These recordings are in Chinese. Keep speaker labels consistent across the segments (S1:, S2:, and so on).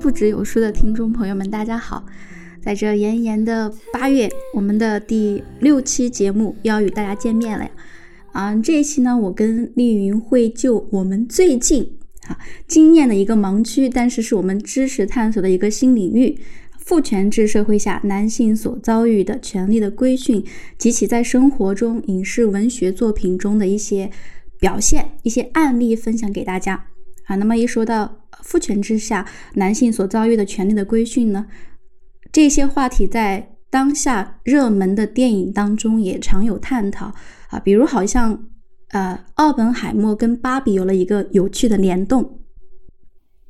S1: 不只有书的听众朋友们，大家好！在这炎炎的八月，我们的第六期节目要与大家见面了呀！啊，这一期呢，我跟丽云会就我们最近啊经验的一个盲区，但是是我们知识探索的一个新领域——父权制社会下男性所遭遇的权利的规训及其在生活中、影视文学作品中的一些表现、一些案例分享给大家啊。那么一说到父权之下男性所遭遇的权利的规训呢，这些话题在当下热门的电影当中也常有探讨啊，比如好像呃，奥本海默跟芭比有了一个有趣的联动。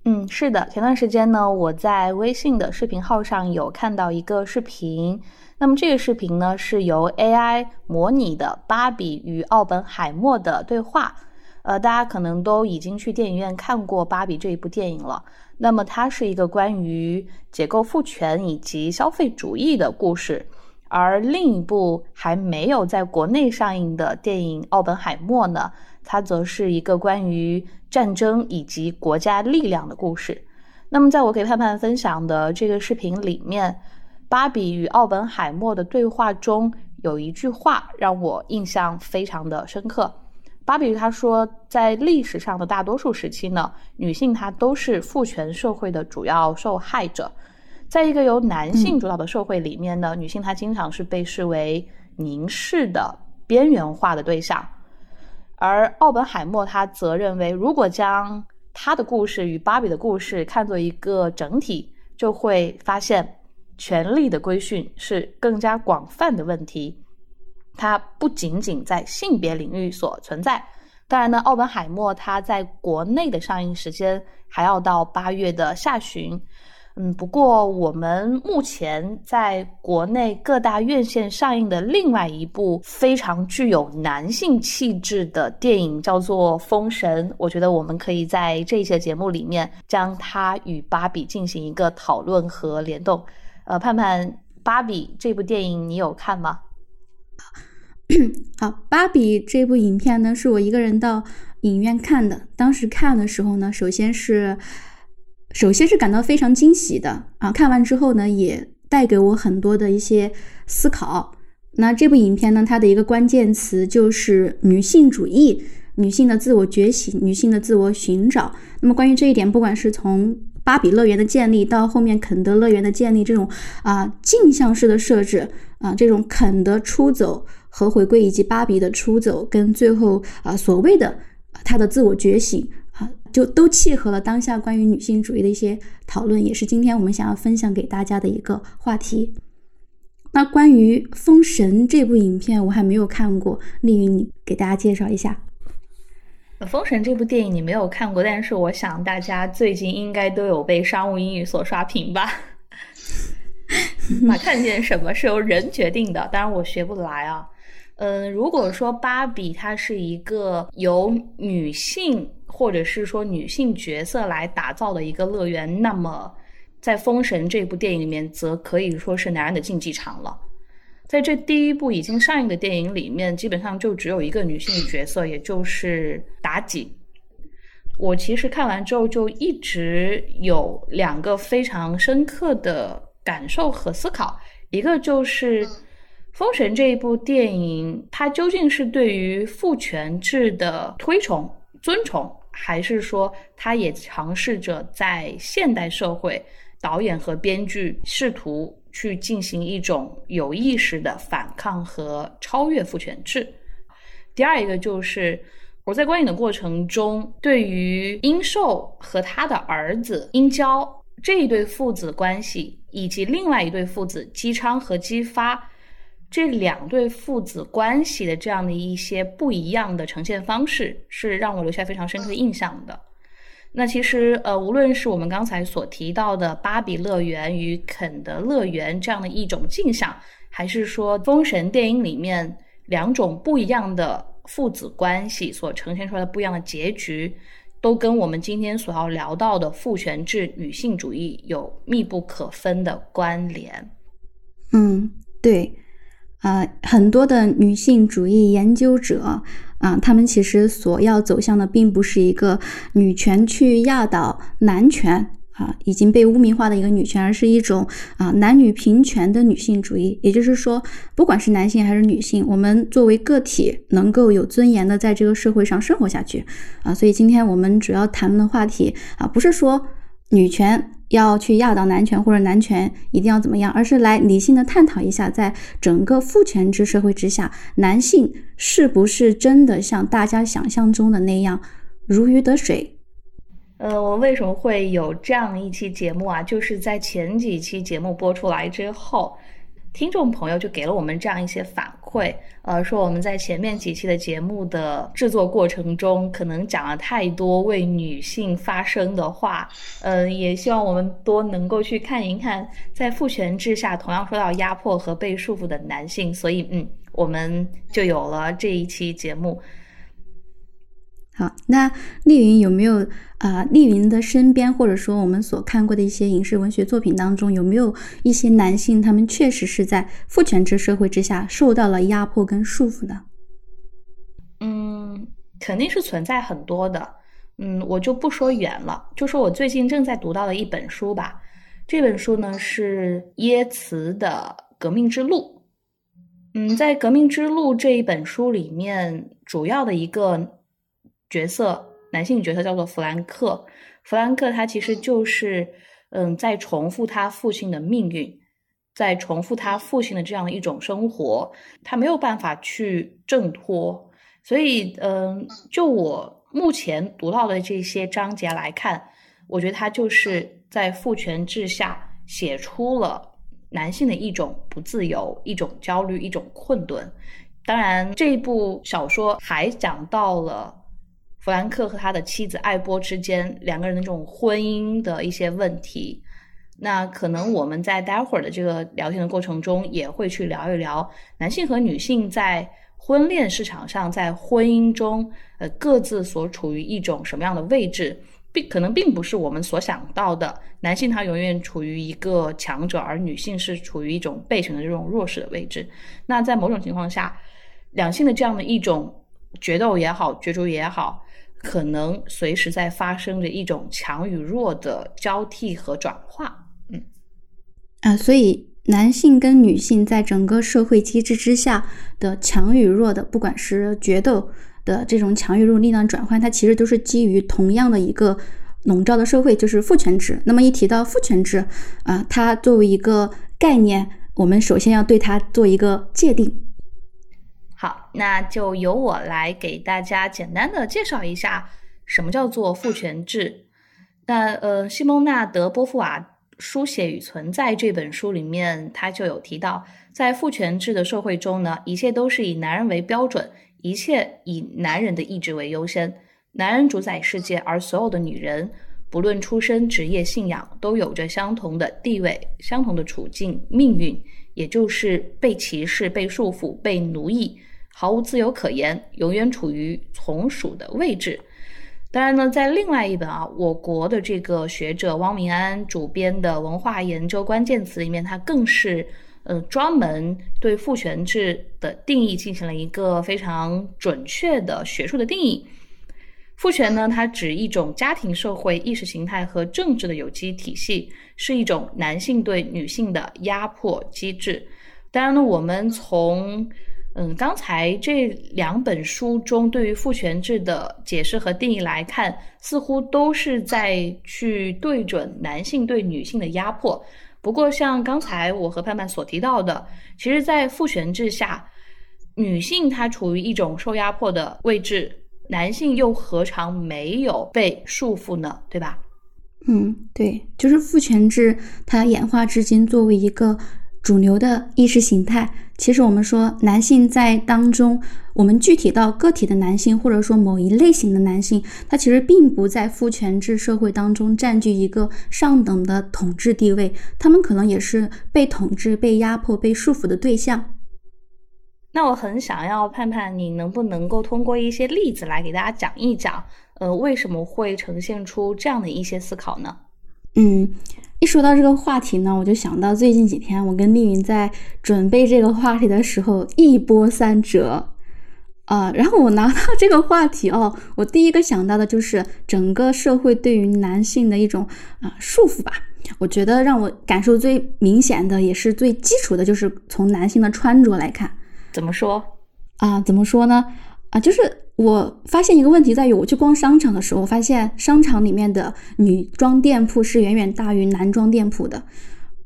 S2: 嗯，是的，前段时间呢，我在微信的视频号上有看到一个视频，那么这个视频呢是由 AI 模拟的芭比与奥本海默的对话。呃，大家可能都已经去电影院看过《芭比》这一部电影了。那么，它是一个关于解构父权以及消费主义的故事。而另一部还没有在国内上映的电影《奥本海默》呢，它则是一个关于战争以及国家力量的故事。那么，在我给盼盼分享的这个视频里面，芭比与奥本海默的对话中有一句话让我印象非常的深刻。芭比她说，在历史上的大多数时期呢，女性她都是父权社会的主要受害者。在一个由男性主导的社会里面呢，女性她经常是被视为凝视的边缘化的对象。而奥本海默他则认为，如果将他的故事与芭比的故事看作一个整体，就会发现权力的规训是更加广泛的问题。它不仅仅在性别领域所存在，当然呢，奥本海默它在国内的上映时间还要到八月的下旬。嗯，不过我们目前在国内各大院线上映的另外一部非常具有男性气质的电影叫做《封神》，我觉得我们可以在这一期节目里面将它与芭比进行一个讨论和联动。呃，盼盼，《芭比》这部电影你有看吗？
S1: 好，芭比这部影片呢，是我一个人到影院看的。当时看的时候呢，首先是，首先是感到非常惊喜的啊。看完之后呢，也带给我很多的一些思考。那这部影片呢，它的一个关键词就是女性主义、女性的自我觉醒、女性的自我寻找。那么关于这一点，不管是从芭比乐园的建立到后面肯德乐园的建立，这种啊镜像式的设置啊，这种肯德出走。和回归以及芭比的出走，跟最后啊所谓的她的自我觉醒啊，就都契合了当下关于女性主义的一些讨论，也是今天我们想要分享给大家的一个话题。那关于《封神》这部影片，我还没有看过，丽云你给大家介绍一下。
S2: 《封神》这部电影你没有看过，但是我想大家最近应该都有被商务英语所刷屏吧？那看见什么是由人决定的，当然我学不来啊。嗯，如果说芭比它是一个由女性或者是说女性角色来打造的一个乐园，那么在《封神》这部电影里面，则可以说是男人的竞技场了。在这第一部已经上映的电影里面，基本上就只有一个女性角色，也就是妲己。我其实看完之后就一直有两个非常深刻的感受和思考，一个就是。《封神》这一部电影，它究竟是对于父权制的推崇、尊崇，还是说它也尝试着在现代社会，导演和编剧试图去进行一种有意识的反抗和超越父权制？第二一个就是我在观影的过程中，对于殷寿和他的儿子殷郊这一对父子关系，以及另外一对父子姬昌和姬发。这两对父子关系的这样的一些不一样的呈现方式，是让我留下非常深刻印象的。那其实，呃，无论是我们刚才所提到的芭比乐园与肯德乐园这样的一种镜像，还是说《封神》电影里面两种不一样的父子关系所呈现出来的不一样的结局，都跟我们今天所要聊到的父权制女性主义有密不可分的关联。
S1: 嗯，对。啊，很多的女性主义研究者啊，他们其实所要走向的，并不是一个女权去压倒男权啊，已经被污名化的一个女权，而是一种啊男女平权的女性主义。也就是说，不管是男性还是女性，我们作为个体能够有尊严的在这个社会上生活下去啊。所以今天我们主要谈论的话题啊，不是说女权要去压倒男权，或者男权一定要怎么样，而是来理性的探讨一下，在整个父权制社会之下，男性是不是真的像大家想象中的那样如鱼得水？
S2: 呃，我为什么会有这样一期节目啊？就是在前几期节目播出来之后，听众朋友就给了我们这样一些反馈，呃，说我们在前面几期的节目的制作过程中，可能讲了太多为女性发声的话，嗯，也希望我们多能够去看一看，在父权制下同样受到压迫和被束缚的男性，所以，嗯，我们就有了这一期节目。
S1: 好，那丽云有没有啊？丽云的身边，或者说我们所看过的一些影视文学作品当中，有没有一些男性，他们确实是在父权制社会之下受到了压迫跟束缚的？
S2: 嗯，肯定是存在很多的。嗯，我就不说远了，就说我最近正在读到的一本书吧。这本书呢是耶茨的《革命之路》。嗯，在《革命之路》这一本书里面，主要的一个。角色男性角色叫做弗兰克，弗兰克他其实就是嗯在重复他父亲的命运，在重复他父亲的这样的一种生活，他没有办法去挣脱，所以嗯就我目前读到的这些章节来看，我觉得他就是在父权制下写出了男性的一种不自由、一种焦虑、一种困顿。当然，这部小说还讲到了。弗兰克和他的妻子艾波之间两个人的这种婚姻的一些问题，那可能我们在待会儿的这个聊天的过程中也会去聊一聊男性和女性在婚恋市场上，在婚姻中，呃，各自所处于一种什么样的位置，并可能并不是我们所想到的，男性他永远处于一个强者，而女性是处于一种被选的这种弱势的位置。那在某种情况下，两性的这样的一种决斗也好，角逐也好。可能随时在发生着一种强与弱的交替和转化，嗯，
S1: 啊，所以男性跟女性在整个社会机制之下的强与弱的，不管是决斗的这种强与弱力量转换，它其实都是基于同样的一个笼罩的社会，就是父权制。那么一提到父权制啊，它作为一个概念，我们首先要对它做一个界定。
S2: 那就由我来给大家简单的介绍一下什么叫做父权制。那呃，西蒙娜·德波伏娃《书写与存在》这本书里面，他就有提到，在父权制的社会中呢，一切都是以男人为标准，一切以男人的意志为优先，男人主宰世界，而所有的女人，不论出身、职业、信仰，都有着相同的地位、相同的处境、命运，也就是被歧视、被束缚、被奴役。毫无自由可言，永远处于从属的位置。当然呢，在另外一本啊，我国的这个学者汪明安主编的《文化研究关键词》里面，他更是呃专门对父权制的定义进行了一个非常准确的学术的定义。父权呢，它指一种家庭、社会、意识形态和政治的有机体系，是一种男性对女性的压迫机制。当然呢，我们从嗯，刚才这两本书中对于父权制的解释和定义来看，似乎都是在去对准男性对女性的压迫。不过，像刚才我和盼盼所提到的，其实，在父权制下，女性她处于一种受压迫的位置，男性又何尝没有被束缚呢？对吧？
S1: 嗯，对，就是父权制它演化至今，作为一个。主流的意识形态，其实我们说男性在当中，我们具体到个体的男性，或者说某一类型的男性，他其实并不在父权制社会当中占据一个上等的统治地位，他们可能也是被统治、被压迫、被束缚的对象。
S2: 那我很想要盼盼，你能不能够通过一些例子来给大家讲一讲，呃，为什么会呈现出这样的一些思考呢？
S1: 嗯。一说到这个话题呢，我就想到最近几天我跟丽云在准备这个话题的时候，一波三折。啊，然后我拿到这个话题哦，我第一个想到的就是整个社会对于男性的一种啊束缚吧。我觉得让我感受最明显的，也是最基础的，就是从男性的穿着来看。
S2: 怎么说
S1: 啊？怎么说呢？啊，就是我发现一个问题在于，我去逛商场的时候，发现商场里面的女装店铺是远远大于男装店铺的。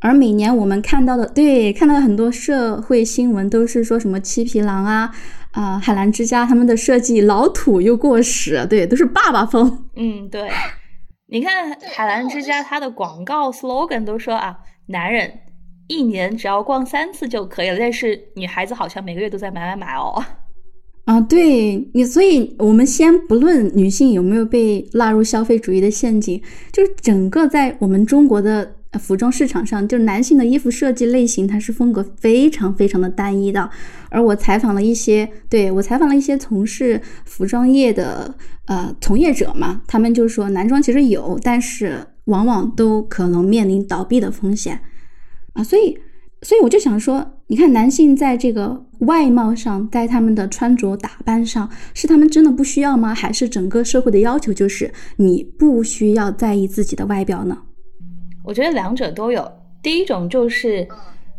S1: 而每年我们看到的，对，看到很多社会新闻都是说什么七匹狼啊。啊，海澜之家他们的设计老土又过时，对，都是爸爸风。
S2: 嗯，对，你看海澜之家，它的广告 slogan 都说啊，男人一年只要逛三次就可以了，但是女孩子好像每个月都在买买买哦。
S1: 啊，对你，所以我们先不论女性有没有被纳入消费主义的陷阱，就是整个在我们中国的。服装市场上，就是男性的衣服设计类型，它是风格非常非常的单一的。而我采访了一些，对我采访了一些从事服装业的呃从业者嘛，他们就说男装其实有，但是往往都可能面临倒闭的风险啊。所以，所以我就想说，你看男性在这个外貌上，在他们的穿着打扮上，是他们真的不需要吗？还是整个社会的要求就是你不需要在意自己的外表呢？
S2: 我觉得两者都有。第一种就是，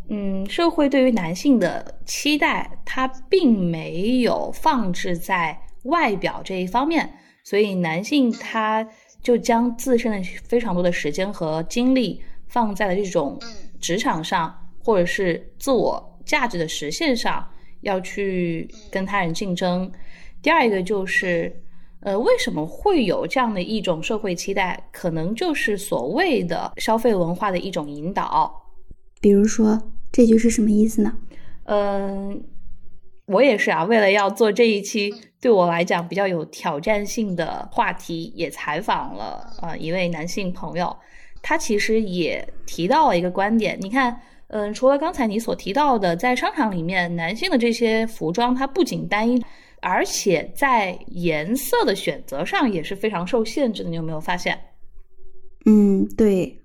S2: 嗯，社会对于男性的期待，它并没有放置在外表这一方面，所以男性他就将自身的非常多的时间和精力放在了这种职场上，或者是自我价值的实现上，要去跟他人竞争。第二一个就是。呃，为什么会有这样的一种社会期待？可能就是所谓的消费文化的一种引导。
S1: 比如说，这句是什么意思呢？
S2: 嗯，我也是啊。为了要做这一期对我来讲比较有挑战性的话题，也采访了呃一位男性朋友，他其实也提到了一个观点。你看，嗯，除了刚才你所提到的，在商场里面男性的这些服装，它不仅单一。而且在颜色的选择上也是非常受限制的，你有没有发现？
S1: 嗯，对。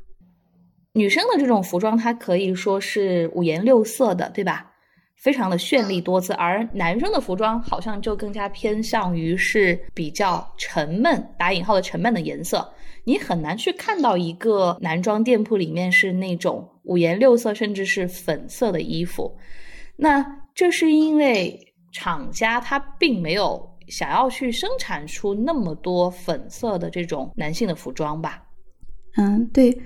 S2: 女生的这种服装，它可以说是五颜六色的，对吧？非常的绚丽多姿。而男生的服装好像就更加偏向于是比较沉闷（打引号的沉闷）的颜色。你很难去看到一个男装店铺里面是那种五颜六色，甚至是粉色的衣服。那这是因为。厂家他并没有想要去生产出那么多粉色的这种男性的服装吧？
S1: 嗯，对。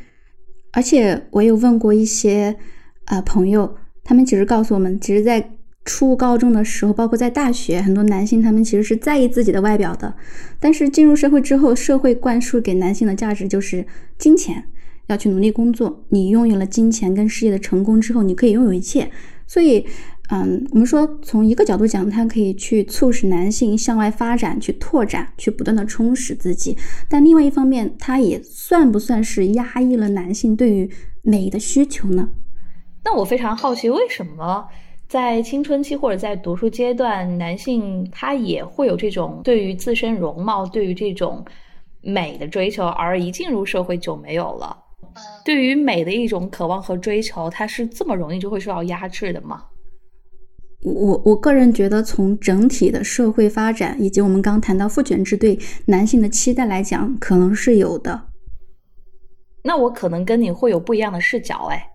S1: 而且我有问过一些呃朋友，他们其实告诉我们，其实，在初高中的时候，包括在大学，很多男性他们其实是在意自己的外表的。但是进入社会之后，社会灌输给男性的价值就是金钱，要去努力工作。你拥有了金钱跟事业的成功之后，你可以拥有一切。所以。嗯，我们说从一个角度讲，它可以去促使男性向外发展、去拓展、去不断的充实自己。但另外一方面，它也算不算是压抑了男性对于美的需求呢？
S2: 那我非常好奇，为什么在青春期或者在读书阶段，男性他也会有这种对于自身容貌、对于这种美的追求，而一进入社会就没有了？对于美的一种渴望和追求，它是这么容易就会受到压制的吗？
S1: 我我个人觉得，从整体的社会发展以及我们刚谈到父权制对男性的期待来讲，可能是有的。
S2: 那我可能跟你会有不一样的视角，哎，
S3: 嗯，你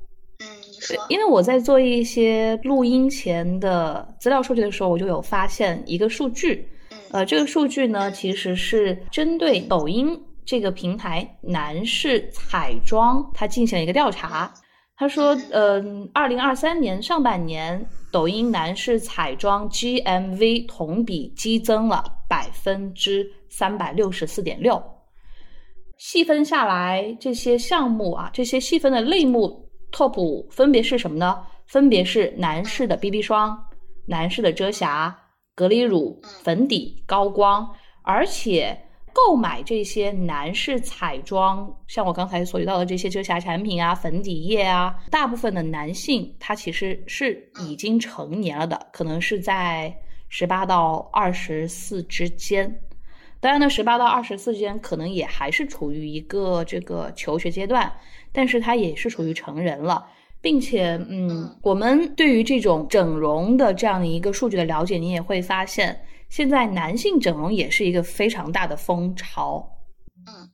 S3: 说，
S2: 因为我在做一些录音前的资料数据的时候，我就有发现一个数据，呃，这个数据呢，其实是针对抖音这个平台男士彩妆，它进行了一个调查。他说，嗯，二零二三年上半年。抖音男士彩妆 GMV 同比激增了百分之三百六十四点六，细分下来这些项目啊，这些细分的类目 top 五分别是什么呢？分别是男士的 BB 霜、男士的遮瑕、隔离乳、粉底、高光，而且。购买这些男士彩妆，像我刚才所提到的这些遮瑕产品啊、粉底液啊，大部分的男性他其实是已经成年了的，可能是在十八到二十四之间。当然呢，十八到二十四之间可能也还是处于一个这个求学阶段，但是他也是属于成人了，并且，嗯，我们对于这种整容的这样的一个数据的了解，你也会发现。现在男性整容也是一个非常大的风潮。
S3: 嗯，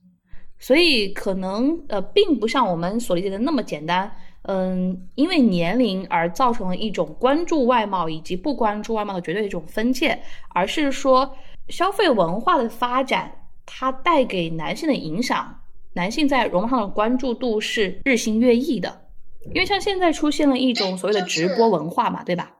S2: 所以可能呃，并不像我们所理解的那么简单。嗯，因为年龄而造成了一种关注外貌以及不关注外貌的绝对一种分界，而是说消费文化的发展，它带给男性的影响，男性在容貌上的关注度是日新月异的。因为像现在出现了一种所谓的直播文化嘛，对吧？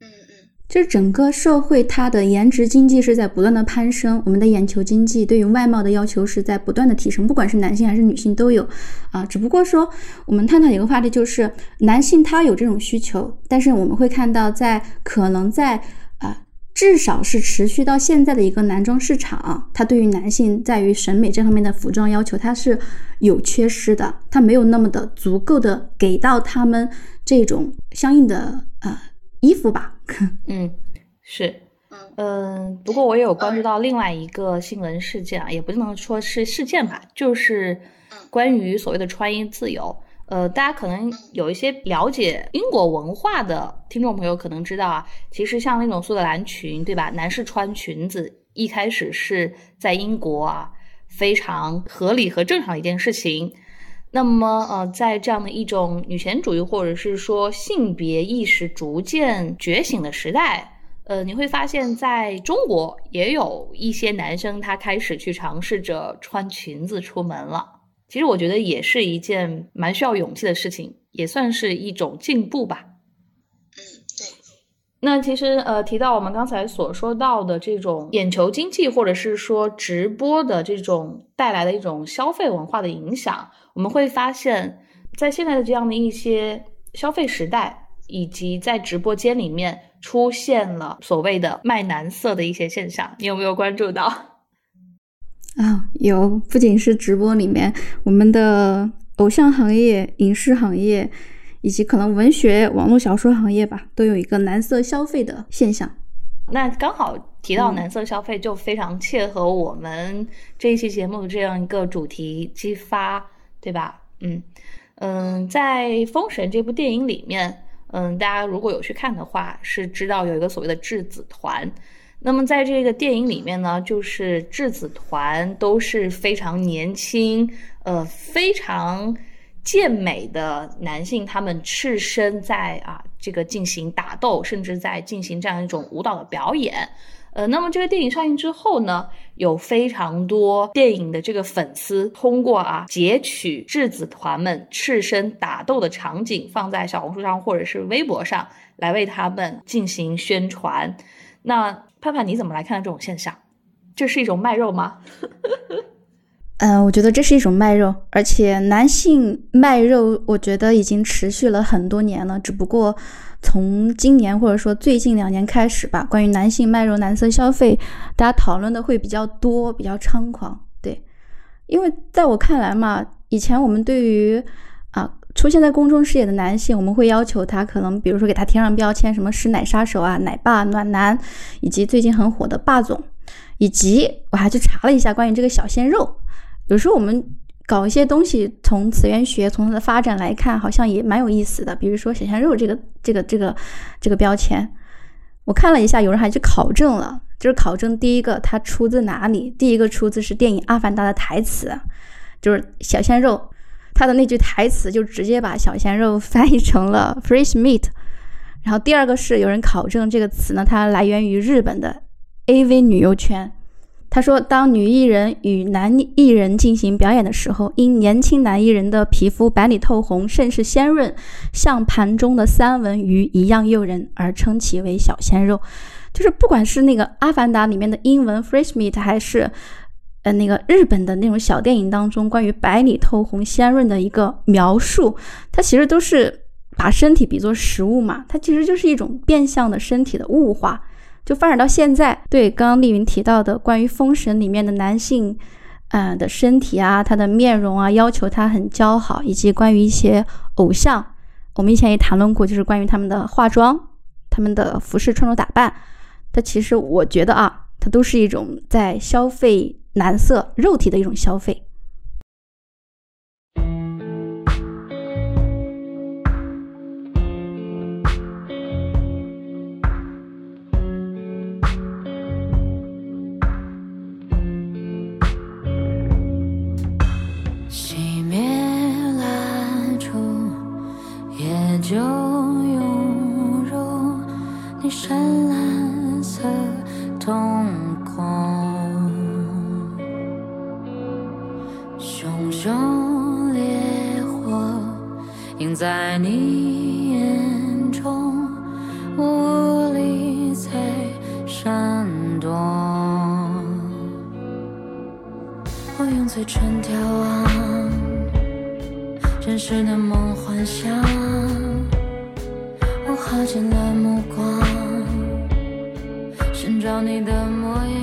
S3: 嗯嗯，
S1: 就是整个社会它的颜值经济是在不断的攀升，我们的眼球经济对于外貌的要求是在不断的提升，不管是男性还是女性都有啊。只不过说我们探讨一个话题，就是男性他有这种需求，但是我们会看到在可能在啊。至少是持续到现在的一个男装市场，它对于男性在于审美这方面的服装要求，它是有缺失的，它没有那么的足够的给到他们这种相应的呃衣服吧。
S2: 嗯，是，嗯，不过我也有关注到另外一个新闻事件啊，也不能说是事件吧，就是关于所谓的穿衣自由。呃，大家可能有一些了解英国文化的听众朋友可能知道啊，其实像那种苏格兰裙，对吧？男士穿裙子一开始是在英国啊非常合理和正常的一件事情。那么，呃，在这样的一种女权主义或者是说性别意识逐渐觉醒的时代，呃，你会发现在中国也有一些男生他开始去尝试着穿裙子出门了。其实我觉得也是一件蛮需要勇气的事情，也算是一种进步吧。
S3: 嗯，对。
S2: 那其实呃，提到我们刚才所说到的这种眼球经济，或者是说直播的这种带来的一种消费文化的影响，我们会发现，在现在的这样的一些消费时代，以及在直播间里面出现了所谓的卖男色的一些现象，你有没有关注到？
S1: 啊，有，不仅是直播里面，我们的偶像行业、影视行业，以及可能文学、网络小说行业吧，都有一个蓝色消费的现象。
S2: 那刚好提到蓝色消费，就非常切合我们这一期节目的这样一个主题激发，对吧？嗯嗯，在《封神》这部电影里面，嗯，大家如果有去看的话，是知道有一个所谓的质子团。那么在这个电影里面呢，就是质子团都是非常年轻，呃，非常健美的男性，他们赤身在啊这个进行打斗，甚至在进行这样一种舞蹈的表演。呃，那么这个电影上映之后呢，有非常多电影的这个粉丝通过啊截取质子团们赤身打斗的场景，放在小红书上或者是微博上来为他们进行宣传。那盼盼，你怎么来看这种现象？这是一种卖肉吗？
S1: 嗯，我觉得这是一种卖肉，而且男性卖肉，我觉得已经持续了很多年了。只不过从今年或者说最近两年开始吧，关于男性卖肉、男色消费，大家讨论的会比较多，比较猖狂。对，因为在我看来嘛，以前我们对于啊。出现在公众视野的男性，我们会要求他可能，比如说给他贴上标签，什么“师奶杀手”啊、“奶爸”、“暖男”，以及最近很火的“霸总”，以及我还去查了一下关于这个小鲜肉。有时候我们搞一些东西，从词源学、从它的发展来看，好像也蛮有意思的。比如说“小鲜肉”这个、这个、这个、这个标签，我看了一下，有人还去考证了，就是考证第一个它出自哪里？第一个出自是电影《阿凡达》的台词，就是小鲜肉。他的那句台词就直接把小鲜肉翻译成了 fresh meat，然后第二个是有人考证这个词呢，它来源于日本的 AV 女优圈。他说，当女艺人与男艺人进行表演的时候，因年轻男艺人的皮肤白里透红，甚是鲜润，像盘中的三文鱼一样诱人，而称其为小鲜肉。就是不管是那个《阿凡达》里面的英文 fresh meat，还是。呃，那个日本的那种小电影当中，关于白里透红、鲜润的一个描述，它其实都是把身体比作食物嘛，它其实就是一种变相的身体的物化。就发展到现在，对刚刚丽云提到的关于《封神》里面的男性，呃的身体啊，他的面容啊，要求他很姣好，以及关于一些偶像，我们以前也谈论过，就是关于他们的化妆、他们的服饰、穿着打扮，它其实我觉得啊，它都是一种在消费。蓝色肉体的一种消费。
S4: 在你眼中，无力再闪躲。我用嘴唇眺望真实的梦幻想，我耗尽了目光，寻找你的模样，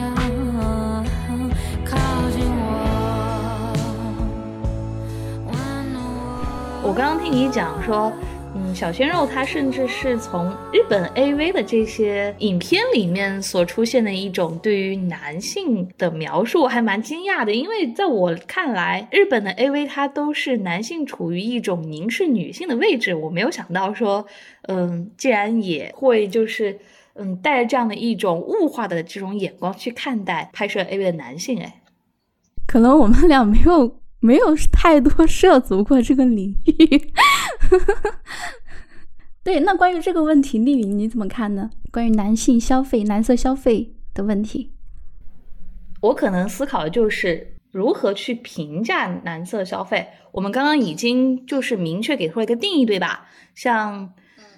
S4: 我
S2: 刚刚听你讲说，嗯，小鲜肉他甚至是从日本 AV 的这些影片里面所出现的一种对于男性的描述，我还蛮惊讶的，因为在我看来，日本的 AV 它都是男性处于一种凝视女性的位置，我没有想到说，嗯，竟然也会就是。嗯，带着这样的一种物化的这种眼光去看待拍摄 AV 的男性，哎，
S1: 可能我们俩没有没有太多涉足过这个领域。对，那关于这个问题，丽云你怎么看呢？关于男性消费、男色消费的问题，
S2: 我可能思考的就是如何去评价男色消费。我们刚刚已经就是明确给出了一个定义，对吧？像《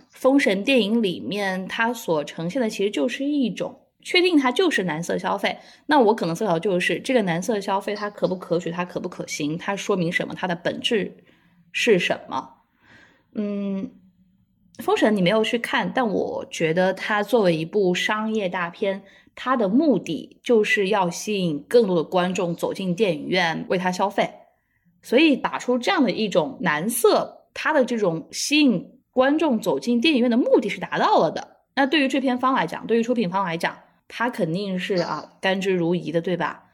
S2: 封神》电影里面，它所呈现的其实就是一种确定它就是男色消费。那我可能思考就是这个男色消费它可不可取，它可不可行，它说明什么，它的本质是什么？嗯。封神你没有去看，但我觉得它作为一部商业大片，它的目的就是要吸引更多的观众走进电影院为它消费，所以打出这样的一种男色，它的这种吸引观众走进电影院的目的是达到了的。那对于制片方来讲，对于出品方来讲，他肯定是啊甘之如饴的，对吧？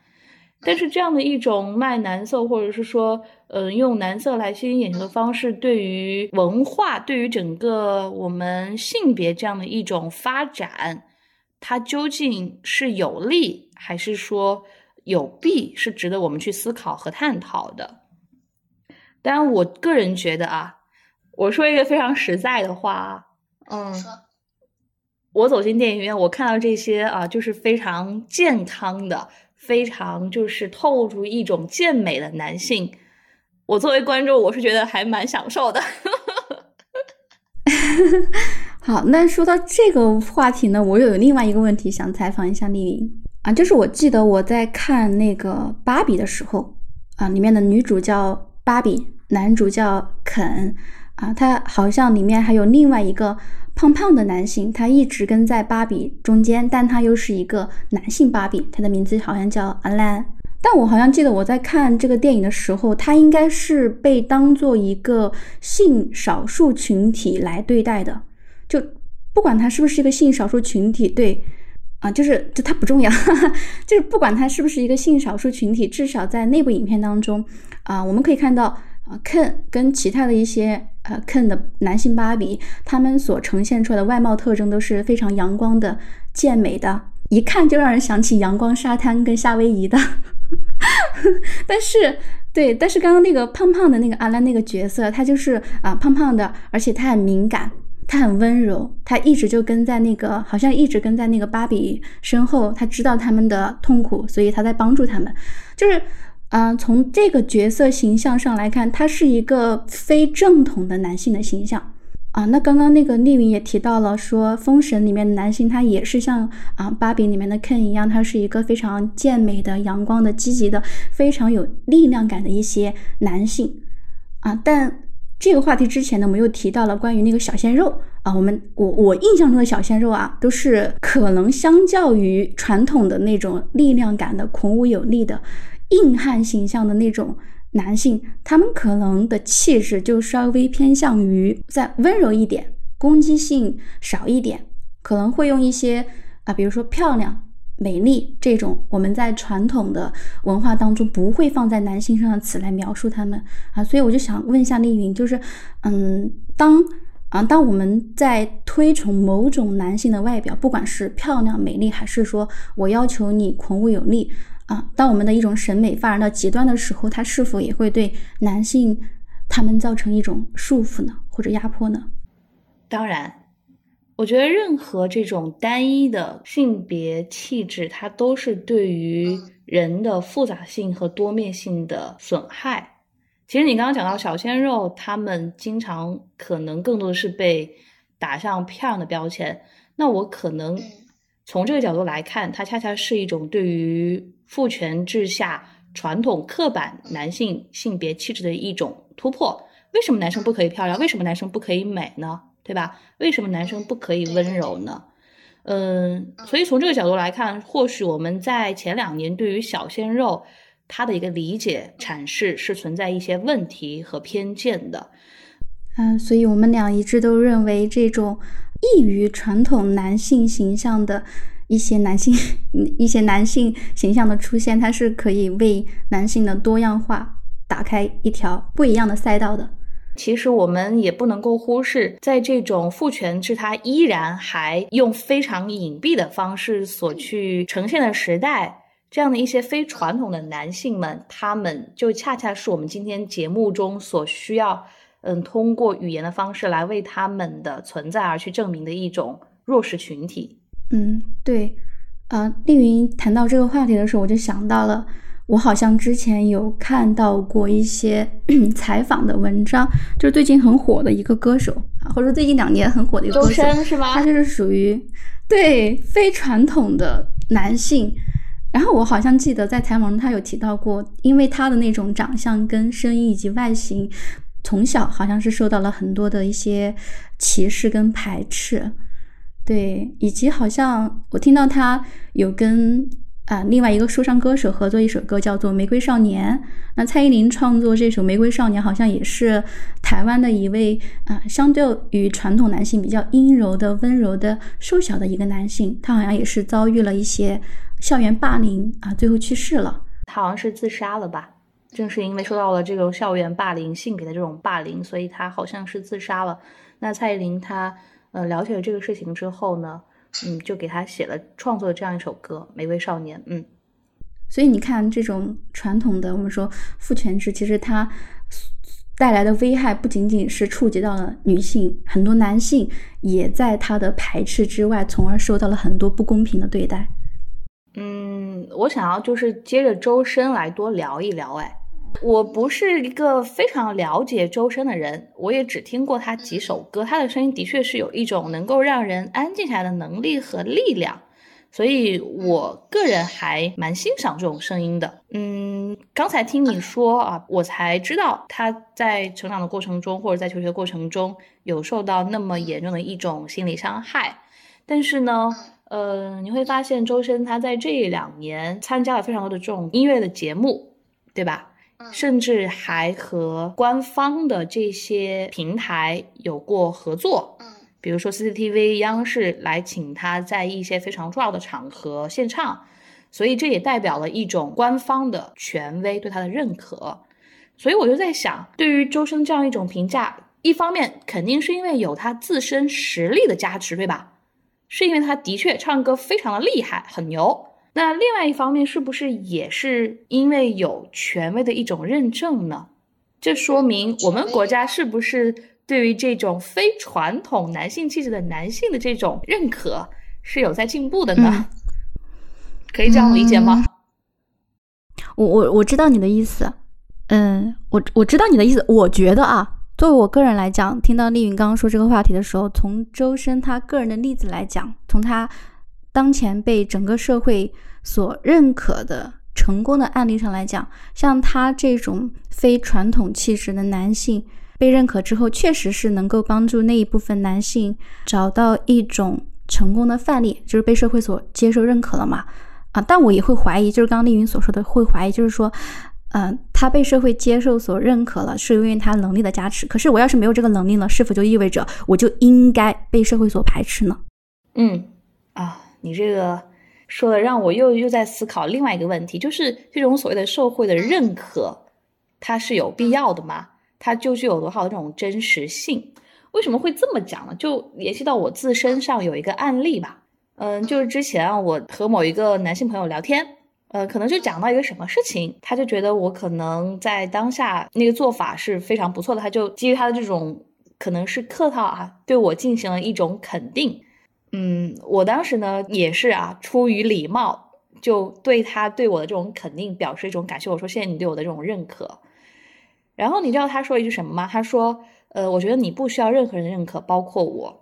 S2: 但是这样的一种卖男色，或者是说，嗯，用男色来吸引眼球的方式，对于文化，对于整个我们性别这样的一种发展，它究竟是有利还是说有弊，是值得我们去思考和探讨的。当然，我个人觉得啊，我说一个非常实在的话啊，嗯，我走进电影院，我看到这些啊，就是非常健康的。非常就是透露出一种健美的男性，我作为观众，我是觉得还蛮享受的。
S1: 好，那说到这个话题呢，我又有另外一个问题想采访一下丽丽啊，就是我记得我在看那个芭比的时候啊，里面的女主叫芭比，男主叫肯啊，他好像里面还有另外一个。胖胖的男性，他一直跟在芭比中间，但他又是一个男性芭比，他的名字好像叫阿兰。但我好像记得我在看这个电影的时候，他应该是被当做一个性少数群体来对待的。就不管他是不是一个性少数群体，对，啊，就是就他不重要，就是不管他是不是一个性少数群体，至少在内部影片当中，啊，我们可以看到。啊，Ken 跟其他的一些呃 Ken 的男性芭比，他们所呈现出来的外貌特征都是非常阳光的、健美的，一看就让人想起阳光沙滩跟夏威夷的。但是，对，但是刚刚那个胖胖的那个阿兰那个角色，他就是啊胖胖的，而且他很敏感，他很温柔，他一直就跟在那个，好像一直跟在那个芭比身后，他知道他们的痛苦，所以他在帮助他们，就是。嗯，从这个角色形象上来看，他是一个非正统的男性的形象啊。那刚刚那个丽云也提到了，说《封神》里面的男性，他也是像啊芭比里面的 Ken 一样，他是一个非常健美的、阳光的、积极的、非常有力量感的一些男性啊。但这个话题之前呢，我们又提到了关于那个小鲜肉啊。我们我我印象中的小鲜肉啊，都是可能相较于传统的那种力量感的、孔武有力的。硬汉形象的那种男性，他们可能的气质就稍微偏向于再温柔一点，攻击性少一点，可能会用一些啊，比如说漂亮、美丽这种我们在传统的文化当中不会放在男性上的词来描述他们啊。所以我就想问一下丽云，就是嗯，当啊当我们在推崇某种男性的外表，不管是漂亮、美丽，还是说我要求你孔武有力。啊，当我们的一种审美发展到极端的时候，它是否也会对男性他们造成一种束缚呢，或者压迫呢？
S2: 当然，我觉得任何这种单一的性别气质，它都是对于人的复杂性和多面性的损害。其实你刚刚讲到小鲜肉，他们经常可能更多的是被打上漂亮的标签。那我可能从这个角度来看，它恰恰是一种对于父权制下传统刻板男性性别气质的一种突破。为什么男生不可以漂亮？为什么男生不可以美呢？对吧？为什么男生不可以温柔呢？嗯，所以从这个角度来看，或许我们在前两年对于小鲜肉。他的一个理解阐释是存在一些问题和偏见的，
S1: 嗯，所以我们俩一致都认为这种异于传统男性形象的一些男性 一些男性形象的出现，它是可以为男性的多样化打开一条不一样的赛道的。
S2: 其实我们也不能够忽视，在这种父权制它依然还用非常隐蔽的方式所去呈现的时代。这样的一些非传统的男性们，他们就恰恰是我们今天节目中所需要，嗯，通过语言的方式来为他们的存在而去证明的一种弱势群体。
S1: 嗯，对，呃，丽云谈到这个话题的时候，我就想到了，我好像之前有看到过一些 采访的文章，就是最近很火的一个歌手啊，或者最近两年很火的一个歌手，
S2: 是吗？
S1: 他就是属于对非传统的男性。然后我好像记得在采访中他有提到过，因为他的那种长相跟声音以及外形，从小好像是受到了很多的一些歧视跟排斥，对，以及好像我听到他有跟。啊，另外一个说唱歌手合作一首歌叫做《玫瑰少年》。那蔡依林创作这首《玫瑰少年》，好像也是台湾的一位啊，相对于传统男性比较阴柔的、温柔的、瘦小的一个男性。他好像也是遭遇了一些校园霸凌啊，最后去世了。
S2: 他好像是自杀了吧？正是因为受到了这种校园霸凌、性别的这种霸凌，所以他好像是自杀了。那蔡依林她呃了解了这个事情之后呢？嗯，就给他写了创作的这样一首歌《玫瑰少年》。嗯，
S1: 所以你看，这种传统的我们说父权制，其实它带来的危害不仅仅是触及到了女性，很多男性也在他的排斥之外，从而受到了很多不公平的对待。
S2: 嗯，我想要就是接着周深来多聊一聊，哎。我不是一个非常了解周深的人，我也只听过他几首歌。他的声音的确是有一种能够让人安静下来的能力和力量，所以我个人还蛮欣赏这种声音的。嗯，刚才听你说啊，我才知道他在成长的过程中或者在求学过程中有受到那么严重的一种心理伤害。但是呢，呃，你会发现周深他在这两年参加了非常多的这种音乐的节目，对吧？甚至还和官方的这些平台有过合作，比如说 CCTV、央视来请他在一些非常重要的场合献唱，所以这也代表了一种官方的权威对他的认可。所以我就在想，对于周深这样一种评价，一方面肯定是因为有他自身实力的加持，对吧？是因为他的确唱歌非常的厉害，很牛。那另外一方面，是不是也是因为有权威的一种认证呢？这说明我们国家是不是对于这种非传统男性气质的男性的这种认可是有在进步的呢？可以这样理解吗？
S1: 我我我知道你的意思，嗯，我我知道你的意思。我觉得啊，作为我个人来讲，听到丽云刚刚说这个话题的时候，从周深他个人的例子来讲，从他。当前被整个社会所认可的成功的案例上来讲，像他这种非传统气质的男性被认可之后，确实是能够帮助那一部分男性找到一种成功的范例，就是被社会所接受认可了嘛？啊，但我也会怀疑，就是刚刚丽云所说的，会怀疑，就是说，嗯，他被社会接受所认可了，是因为他能力的加持。可是我要是没有这个能力呢，是否就意味着我就应该被社会所排斥呢？
S2: 嗯，你这个说的让我又又在思考另外一个问题，就是这种所谓的社会的认可，它是有必要的吗？它就具有多少这种真实性？为什么会这么讲呢？就联系到我自身上有一个案例吧。嗯，就是之前啊，我和某一个男性朋友聊天，呃，可能就讲到一个什么事情，他就觉得我可能在当下那个做法是非常不错的，他就基于他的这种。可能是客套啊，对我进行了一种肯定。嗯，我当时呢也是啊，出于礼貌，就对他对我的这种肯定表示一种感谢。我说谢谢你对我的这种认可。然后你知道他说一句什么吗？他说：“呃，我觉得你不需要任何人认可，包括我。”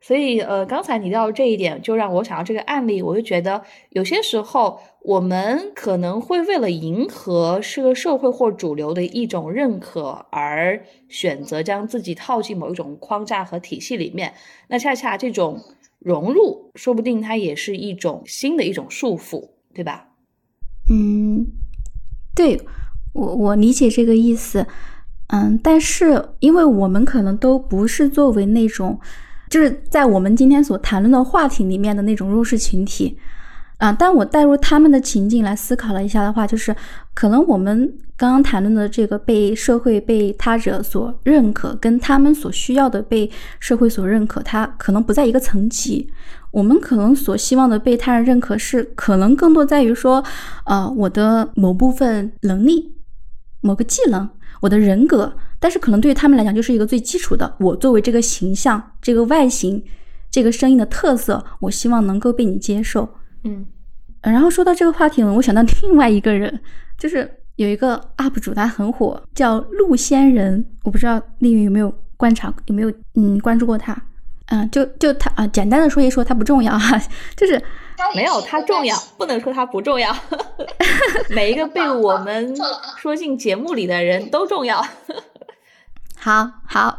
S2: 所以，呃，刚才你到这一点，就让我想到这个案例。我就觉得，有些时候我们可能会为了迎合这个社会或主流的一种认可，而选择将自己套进某一种框架和体系里面。那恰恰这种融入，说不定它也是一种新的一种束缚，对吧？
S1: 嗯，对我我理解这个意思。嗯，但是因为我们可能都不是作为那种。就是在我们今天所谈论的话题里面的那种弱势群体，啊，但我带入他们的情境来思考了一下的话，就是可能我们刚刚谈论的这个被社会被他者所认可，跟他们所需要的被社会所认可，它可能不在一个层级。我们可能所希望的被他人认可，是可能更多在于说，呃，我的某部分能力，某个技能。我的人格，但是可能对于他们来讲就是一个最基础的。我作为这个形象、这个外形、这个声音的特色，我希望能够被你接受。
S2: 嗯，
S1: 然后说到这个话题，我想到另外一个人，就是有一个 UP 主，他很火，叫陆仙人。我不知道丽云有没有观察，有没有嗯关注过他？嗯，就就他啊，简单的说一说，他不重要哈，就是
S2: 没有他重要，不能说他不重要。每一个被我们 说进节目里的人都重要。
S1: 好好好，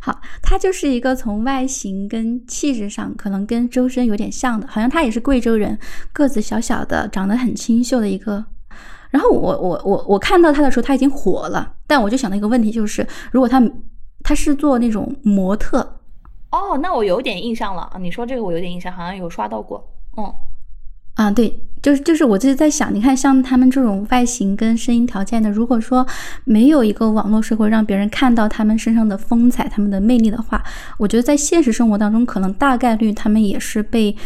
S1: 好他就是一个从外形跟气质上可能跟周深有点像的，好像他也是贵州人，个子小小的，长得很清秀的一个。然后我我我我看到他的时候，他已经火了，但我就想到一个问题，就是如果他他是做那种模特。
S2: 哦，那我有点印象了！你说这个我有点印象，好像有刷到过。嗯，
S1: 啊，对，就是就是我就是在想，你看像他们这种外形跟声音条件的，如果说没有一个网络社会让别人看到他们身上的风采、他们的魅力的话，我觉得在现实生活当中，可能大概率他们也是被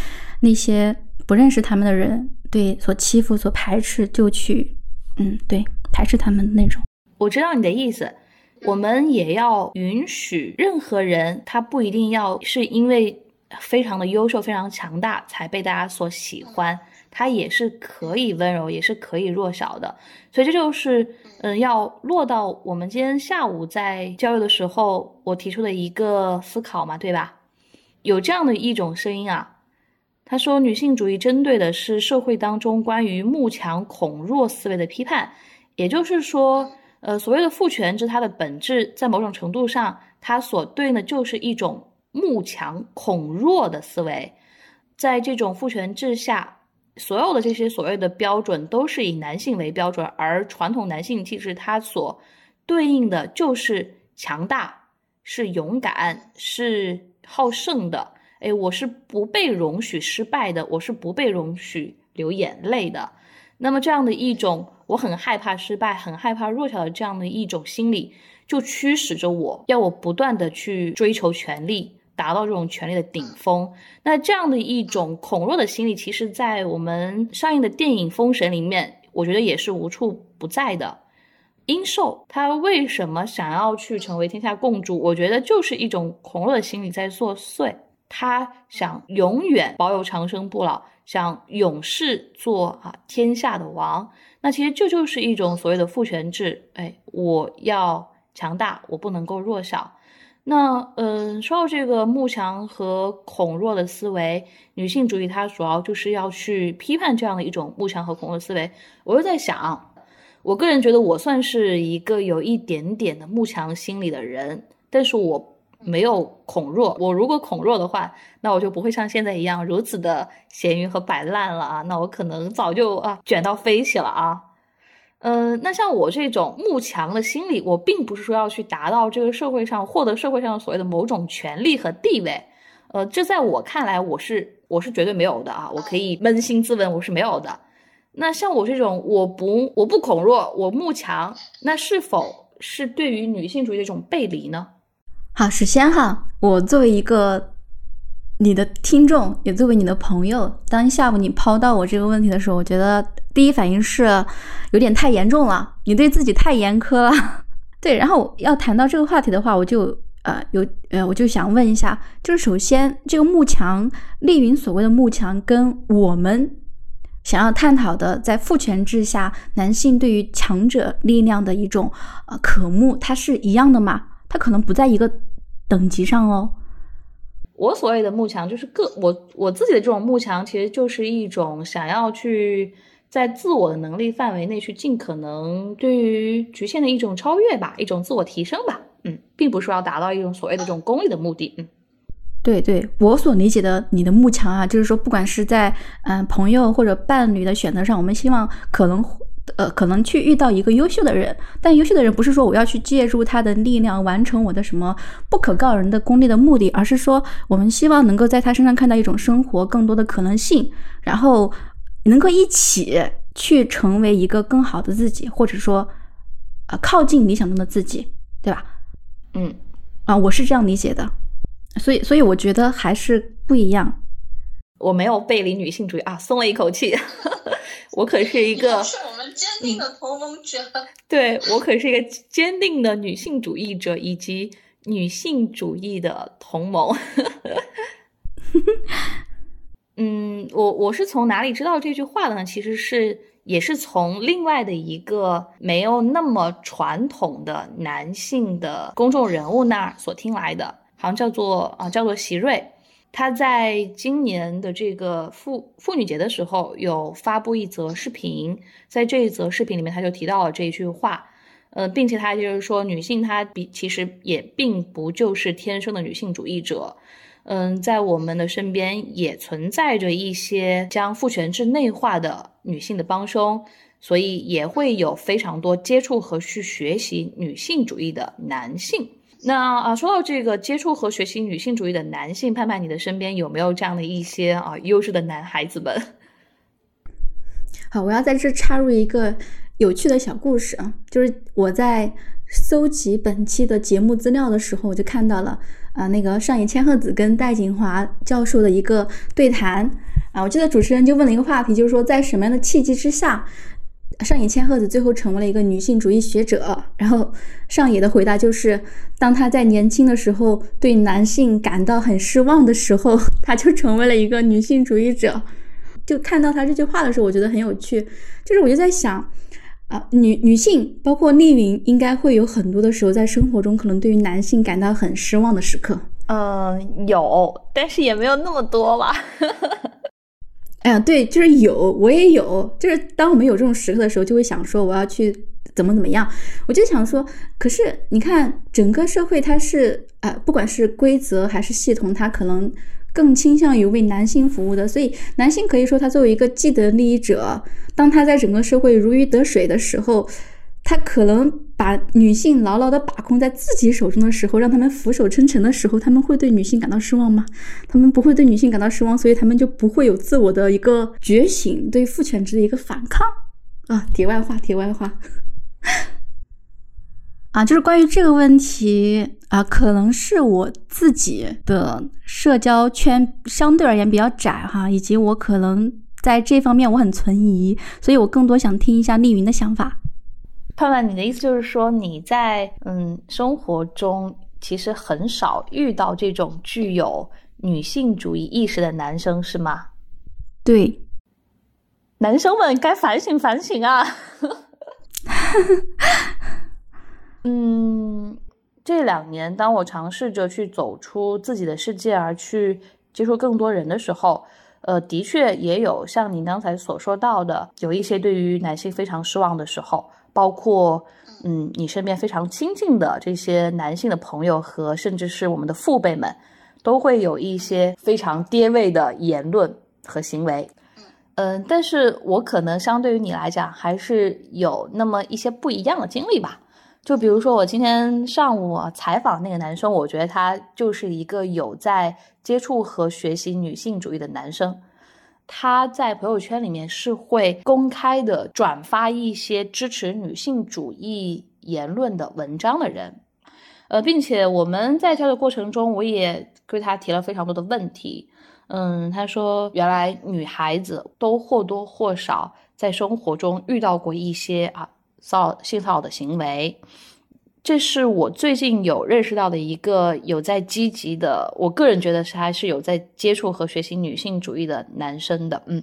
S1: 那些不认识他们的人对所欺负、所排斥，就去嗯，对排斥他们那种。
S2: 我知道你的意思。我们也要允许任何人，他不一定要是因为非常的优秀、非常强大才被大家所喜欢，他也是可以温柔，也是可以弱小的。所以这就是，嗯，要落到我们今天下午在交流的时候，我提出的一个思考嘛，对吧？有这样的一种声音啊，他说，女性主义针对的是社会当中关于慕强恐弱思维的批判，也就是说。呃，所谓的父权制，它的本质在某种程度上，它所对应的就是一种慕强恐弱的思维。在这种父权制下，所有的这些所谓的标准都是以男性为标准，而传统男性气质它所对应的就是强大、是勇敢、是好胜的。哎，我是不被容许失败的，我是不被容许流眼泪的。那么这样的一种我很害怕失败、很害怕弱小的这样的一种心理，就驱使着我要我不断的去追求权力，达到这种权力的顶峰。那这样的一种恐弱的心理，其实在我们上映的电影《封神》里面，我觉得也是无处不在的。殷寿他为什么想要去成为天下共主？我觉得就是一种恐弱的心理在作祟，他想永远保有长生不老。想永世做啊天下的王，那其实这就是一种所谓的父权制。哎，我要强大，我不能够弱小。那嗯，说到这个慕强和恐弱的思维，女性主义它主要就是要去批判这样的一种慕强和恐弱思维。我又在想，我个人觉得我算是一个有一点点的慕强心理的人，但是我。没有恐弱，我如果恐弱的话，那我就不会像现在一样如此的闲云和摆烂了啊！那我可能早就啊卷到飞起了啊！嗯，那像我这种慕强的心理，我并不是说要去达到这个社会上获得社会上所谓的某种权利和地位，呃，这在我看来，我是我是绝对没有的啊！我可以扪心自问，我是没有的。那像我这种，我不我不恐弱，我慕强，那是否是对于女性主义的一种背离呢？
S1: 好，首先哈，我作为一个你的听众，也作为你的朋友，当下午你抛到我这个问题的时候，我觉得第一反应是有点太严重了，你对自己太严苛了。对，然后要谈到这个话题的话，我就呃，有呃，我就想问一下，就是首先这个幕墙，丽云所谓的幕墙，跟我们想要探讨的在父权制下男性对于强者力量的一种呃渴慕，它是一样的吗？它可能不在一个等级上哦。
S2: 我所谓的幕墙，就是个我我自己的这种幕墙，其实就是一种想要去在自我的能力范围内去尽可能对于局限的一种超越吧，一种自我提升吧。嗯，并不是要达到一种所谓的这种功利的目的。嗯，
S1: 对对，我所理解的你的幕墙啊，就是说，不管是在嗯朋友或者伴侣的选择上，我们希望可能呃可能去遇到一个优秀的人，但优秀的人不是说我要去借助他的力量完成我的什么不可告人的功利的目的，而是说我们希望能够在他身上看到一种生活更多的可能性，然后能够一起去成为一个更好的自己，或者说呃靠近理想中的自己，对吧？
S2: 嗯，
S1: 啊，我是这样理解的，所以，所以我觉得还是不一样。
S2: 我没有背离女性主义啊，松了一口气。我可是一个
S3: 是我们坚定的同盟者。
S2: 对我可是一个坚定的女性主义者，以及女性主义的同盟。嗯，我我是从哪里知道这句话的呢？其实是。也是从另外的一个没有那么传统的男性的公众人物那儿所听来的，好像叫做啊叫做席瑞，他在今年的这个妇妇女节的时候有发布一则视频，在这一则视频里面他就提到了这一句话，呃，并且他就是说女性她比其实也并不就是天生的女性主义者。嗯，在我们的身边也存在着一些将父权制内化的女性的帮凶，所以也会有非常多接触和去学习女性主义的男性。那啊，说到这个接触和学习女性主义的男性，盼盼你的身边有没有这样的一些啊优质的男孩子们？
S1: 好，我要在这插入一个有趣的小故事啊，就是我在搜集本期的节目资料的时候，我就看到了。啊，那个上野千鹤子跟戴锦华教授的一个对谈啊，我记得主持人就问了一个话题，就是说在什么样的契机之下，上野千鹤子最后成为了一个女性主义学者？然后上野的回答就是，当她在年轻的时候对男性感到很失望的时候，她就成为了一个女性主义者。就看到他这句话的时候，我觉得很有趣，就是我就在想。啊，女女性包括丽云，应该会有很多的时候在生活中，可能对于男性感到很失望的时刻。
S2: 嗯，有，但是也没有那么多吧。
S1: 哎呀，对，就是有，我也有。就是当我们有这种时刻的时候，就会想说我要去怎么怎么样。我就想说，可是你看，整个社会它是啊，不管是规则还是系统，它可能。更倾向于为男性服务的，所以男性可以说他作为一个既得利益者，当他在整个社会如鱼得水的时候，他可能把女性牢牢的把控在自己手中的时候，让他们俯首称臣的时候，他们会对女性感到失望吗？他们不会对女性感到失望，所以他们就不会有自我的一个觉醒，对父权制的一个反抗啊。题外话，题外话。啊，就是关于这个问题啊，可能是我自己的社交圈相对而言比较窄哈，以及我可能在这方面我很存疑，所以我更多想听一下丽云的想法。
S2: 盼盼，你的意思就是说你在嗯生活中其实很少遇到这种具有女性主义意识的男生是吗？
S1: 对，
S2: 男生们该反省反省啊。嗯，这两年，当我尝试着去走出自己的世界，而去接触更多人的时候，呃，的确也有像您刚才所说到的，有一些对于男性非常失望的时候，包括，嗯，你身边非常亲近的这些男性的朋友和甚至是我们的父辈们，都会有一些非常跌位的言论和行为。嗯，但是我可能相对于你来讲，还是有那么一些不一样的经历吧。就比如说，我今天上午采访那个男生，我觉得他就是一个有在接触和学习女性主义的男生。他在朋友圈里面是会公开的转发一些支持女性主义言论的文章的人。呃，并且我们在交流过程中，我也对他提了非常多的问题。嗯，他说，原来女孩子都或多或少在生活中遇到过一些啊。骚扰性骚扰的行为，这是我最近有认识到的一个有在积极的，我个人觉得是还是有在接触和学习女性主义的男生的，嗯。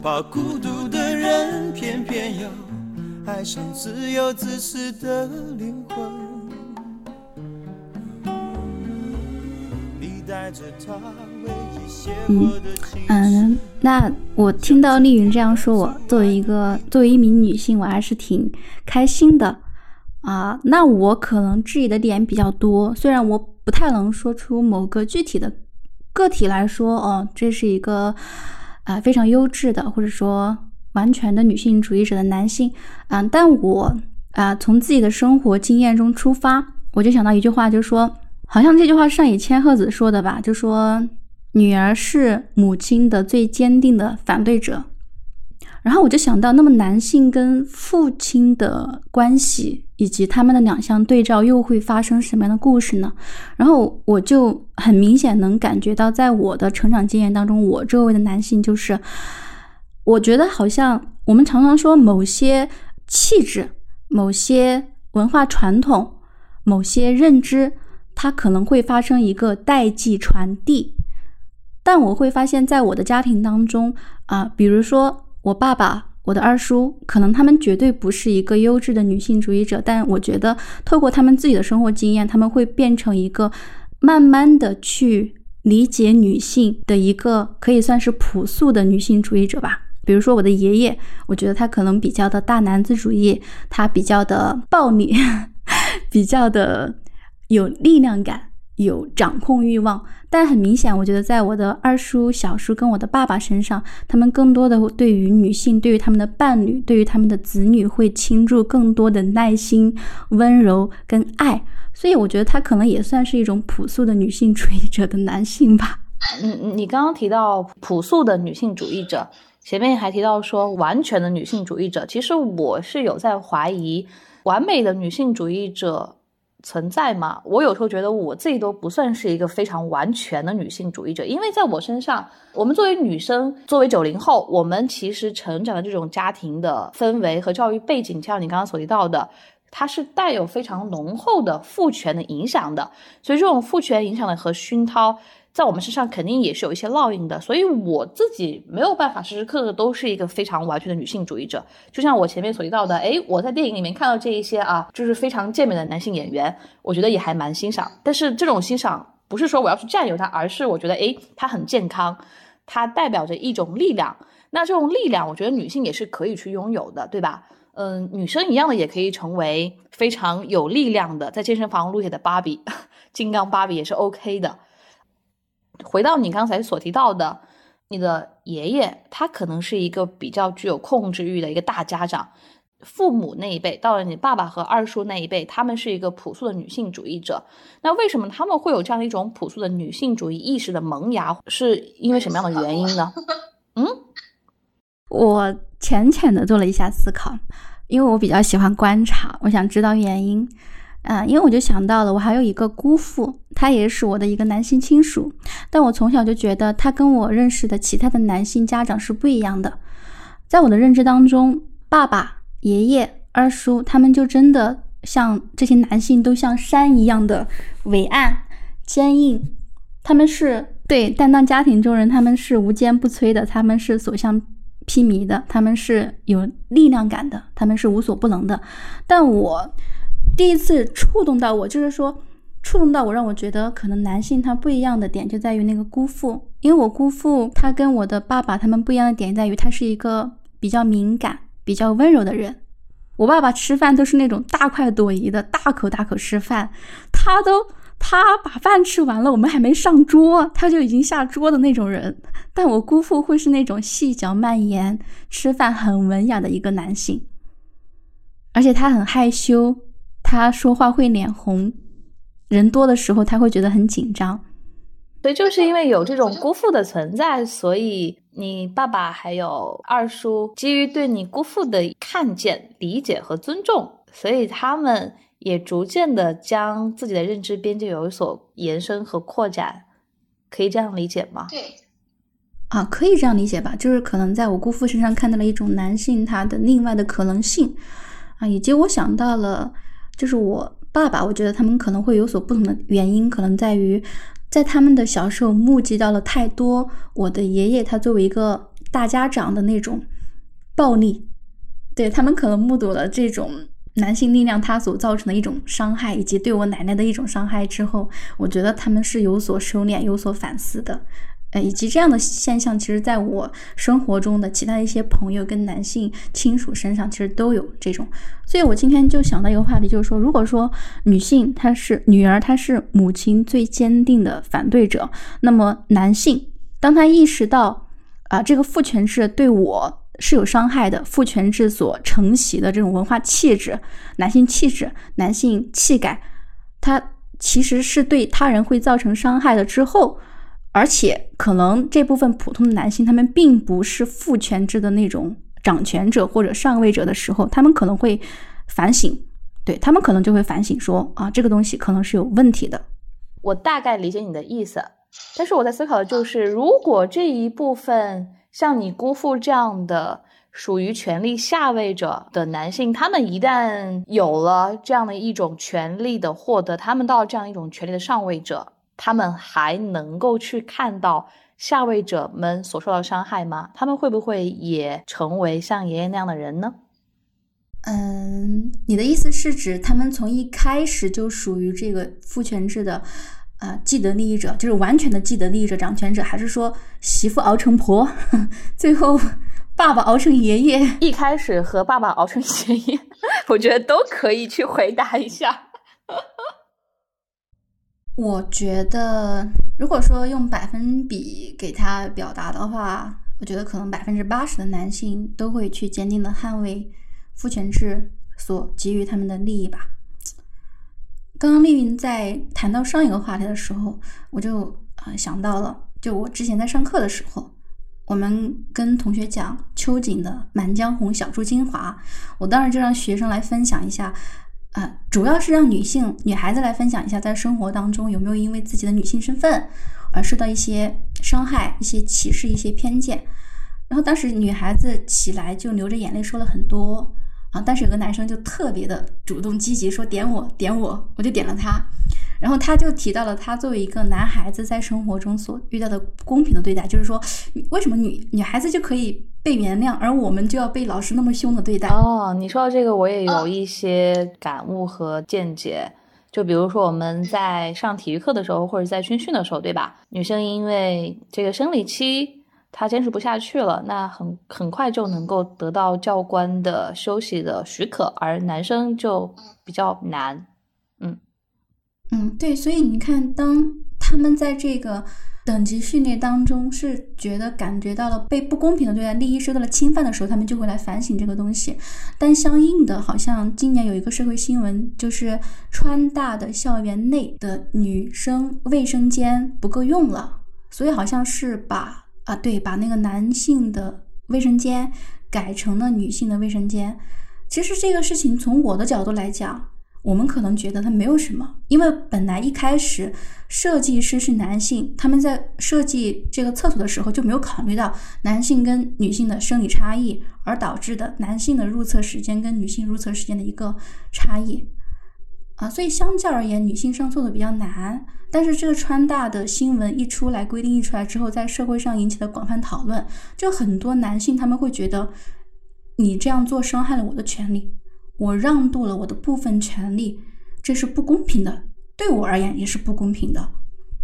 S5: 怕孤独的人偏偏要爱上自由自私的灵魂。
S1: 嗯嗯，那我听到丽云这样说，我作为一个作为一名女性，我还是挺开心的啊。那我可能质疑的点比较多，虽然我不太能说出某个具体的个体来说，哦，这是一个。啊，非常优质的，或者说完全的女性主义者的男性啊，但我啊，从自己的生活经验中出发，我就想到一句话，就是说，好像这句话上野千鹤子说的吧，就说女儿是母亲的最坚定的反对者。然后我就想到，那么男性跟父亲的关系，以及他们的两相对照，又会发生什么样的故事呢？然后我就很明显能感觉到，在我的成长经验当中，我周围的男性就是，我觉得好像我们常常说某些气质、某些文化传统、某些认知，它可能会发生一个代际传递，但我会发现，在我的家庭当中啊，比如说。我爸爸，我的二叔，可能他们绝对不是一个优质的女性主义者，但我觉得透过他们自己的生活经验，他们会变成一个慢慢的去理解女性的一个可以算是朴素的女性主义者吧。比如说我的爷爷，我觉得他可能比较的大男子主义，他比较的暴力，比较的有力量感。有掌控欲望，但很明显，我觉得在我的二叔、小叔跟我的爸爸身上，他们更多的对于女性、对于他们的伴侣、对于他们的子女，会倾注更多的耐心、温柔跟爱。所以，我觉得他可能也算是一种朴素的女性主义者的男性吧。
S2: 嗯，你刚刚提到朴素的女性主义者，前面还提到说完全的女性主义者，其实我是有在怀疑完美的女性主义者。存在吗？我有时候觉得我自己都不算是一个非常完全的女性主义者，因为在我身上，我们作为女生，作为九零后，我们其实成长的这种家庭的氛围和教育背景，像你刚刚所提到的，它是带有非常浓厚的父权的影响的，所以这种父权影响的和熏陶。在我们身上肯定也是有一些烙印的，所以我自己没有办法时时刻刻都是一个非常完全的女性主义者。就像我前面所提到的，哎，我在电影里面看到这一些啊，就是非常健美的男性演员，我觉得也还蛮欣赏。但是这种欣赏不是说我要去占有他，而是我觉得，哎，他很健康，他代表着一种力量。那这种力量，我觉得女性也是可以去拥有的，对吧？嗯，女生一样的也可以成为非常有力量的，在健身房撸铁的芭比，金刚芭比也是 OK 的。回到你刚才所提到的，你的爷爷他可能是一个比较具有控制欲的一个大家长，父母那一辈到了你爸爸和二叔那一辈，他们是一个朴素的女性主义者。那为什么他们会有这样一种朴素的女性主义意识的萌芽？是因为什么样的原因呢？嗯，
S1: 我浅浅的做了一下思考，因为我比较喜欢观察，我想知道原因。啊，因为我就想到了，我还有一个姑父，他也是我的一个男性亲属，但我从小就觉得他跟我认识的其他的男性家长是不一样的。在我的认知当中，爸爸、爷爷、二叔他们就真的像这些男性，都像山一样的伟岸、坚硬。他们是对担当家庭重任，他们是无坚不摧的，他们是所向披靡的，他们是有力量感的，他们是无所不能的。但我。第一次触动到我，就是说，触动到我，让我觉得可能男性他不一样的点就在于那个姑父，因为我姑父他跟我的爸爸他们不一样的点在于他是一个比较敏感、比较温柔的人。我爸爸吃饭都是那种大快朵颐的，大口大口吃饭，他都他把饭吃完了，我们还没上桌，他就已经下桌的那种人。但我姑父会是那种细嚼慢咽、吃饭很文雅的一个男性，而且他很害羞，他说话会脸红，人多的时候他会觉得很紧张。
S2: 所以就是因为有这种姑父的存在，所以你爸爸还有二叔基于对你姑父的看见、理解和尊重，所以他们也逐渐的将自己的认知边界有所延伸和扩展，可以这样理解吗？
S3: 对，
S1: 啊，可以这样理解吧？就是可能在我姑父身上看到了一种男性他的另外的可能性，啊，以及我想到了，就是我爸爸，我觉得他们可能会有所不同的原因，可能在于。在他们的小时候，目击到了太多我的爷爷他作为一个大家长的那种暴力，对他们可能目睹了这种男性力量他所造成的一种伤害，以及对我奶奶的一种伤害之后，我觉得他们是有所收敛、有所反思的。呃，以及这样的现象，其实在我生活中的其他一些朋友跟男性亲属身上，其实都有这种。所以我今天就想到一个话题，就是说，如果说女性她是女儿，她是母亲最坚定的反对者，那么男性当他意识到啊，这个父权制对我是有伤害的，父权制所承袭的这种文化气质、男性气质、男性气概，它其实是对他人会造成伤害的之后。而且，可能这部分普通的男性，他们并不是父权制的那种掌权者或者上位者的时候，他们可能会反省，对他们可能就会反省说啊，这个东西可能是有问题的。
S2: 我大概理解你的意思，但是我在思考的就是，如果这一部分像你姑父这样的属于权力下位者的男性，他们一旦有了这样的一种权利的获得，他们到这样一种权利的上位者。他们还能够去看到下位者们所受到伤害吗？他们会不会也成为像爷爷那样的人呢？
S1: 嗯，你的意思是指他们从一开始就属于这个父权制的啊既得利益者，就是完全的既得利益者、掌权者，还是说媳妇熬成婆，最后爸爸熬成爷爷？
S2: 一开始和爸爸熬成 爷爷，我觉得都可以去回答一下。
S1: 我觉得，如果说用百分比给他表达的话，我觉得可能百分之八十的男性都会去坚定的捍卫父权制所给予他们的利益吧。刚刚丽云在谈到上一个话题的时候，我就啊想到了，就我之前在上课的时候，我们跟同学讲秋瑾的《满江红·小猪精华》，我当时就让学生来分享一下。啊，主要是让女性、女孩子来分享一下，在生活当中有没有因为自己的女性身份而受到一些伤害、一些歧视、一些偏见。然后当时女孩子起来就流着眼泪说了很多啊，但是有个男生就特别的主动积极，说点我点我，我就点了他。然后他就提到了他作为一个男孩子在生活中所遇到的不公平的对待，就是说为什么女女孩子就可以。被原谅，而我们就要被老师那么凶的对待。
S2: 哦，你说到这个，我也有一些感悟和见解。就比如说我们在上体育课的时候，或者在军训的时候，对吧？女生因为这个生理期，她坚持不下去了，那很很快就能够得到教官的休息的许可，而男生就比较难。嗯
S1: 嗯，对，所以你看，当他们在这个。等级序列当中是觉得感觉到了被不公平的对待，利益受到了侵犯的时候，他们就会来反省这个东西。但相应的，好像今年有一个社会新闻，就是川大的校园内的女生卫生间不够用了，所以好像是把啊对，把那个男性的卫生间改成了女性的卫生间。其实这个事情从我的角度来讲。我们可能觉得它没有什么，因为本来一开始设计师是男性，他们在设计这个厕所的时候就没有考虑到男性跟女性的生理差异，而导致的男性的入厕时间跟女性入厕时间的一个差异啊，所以相较而言，女性上厕所比较难。但是这个川大的新闻一出来，规定一出来之后，在社会上引起了广泛讨论，就很多男性他们会觉得你这样做伤害了我的权利。我让渡了我的部分权利，这是不公平的对我而言也是不公平的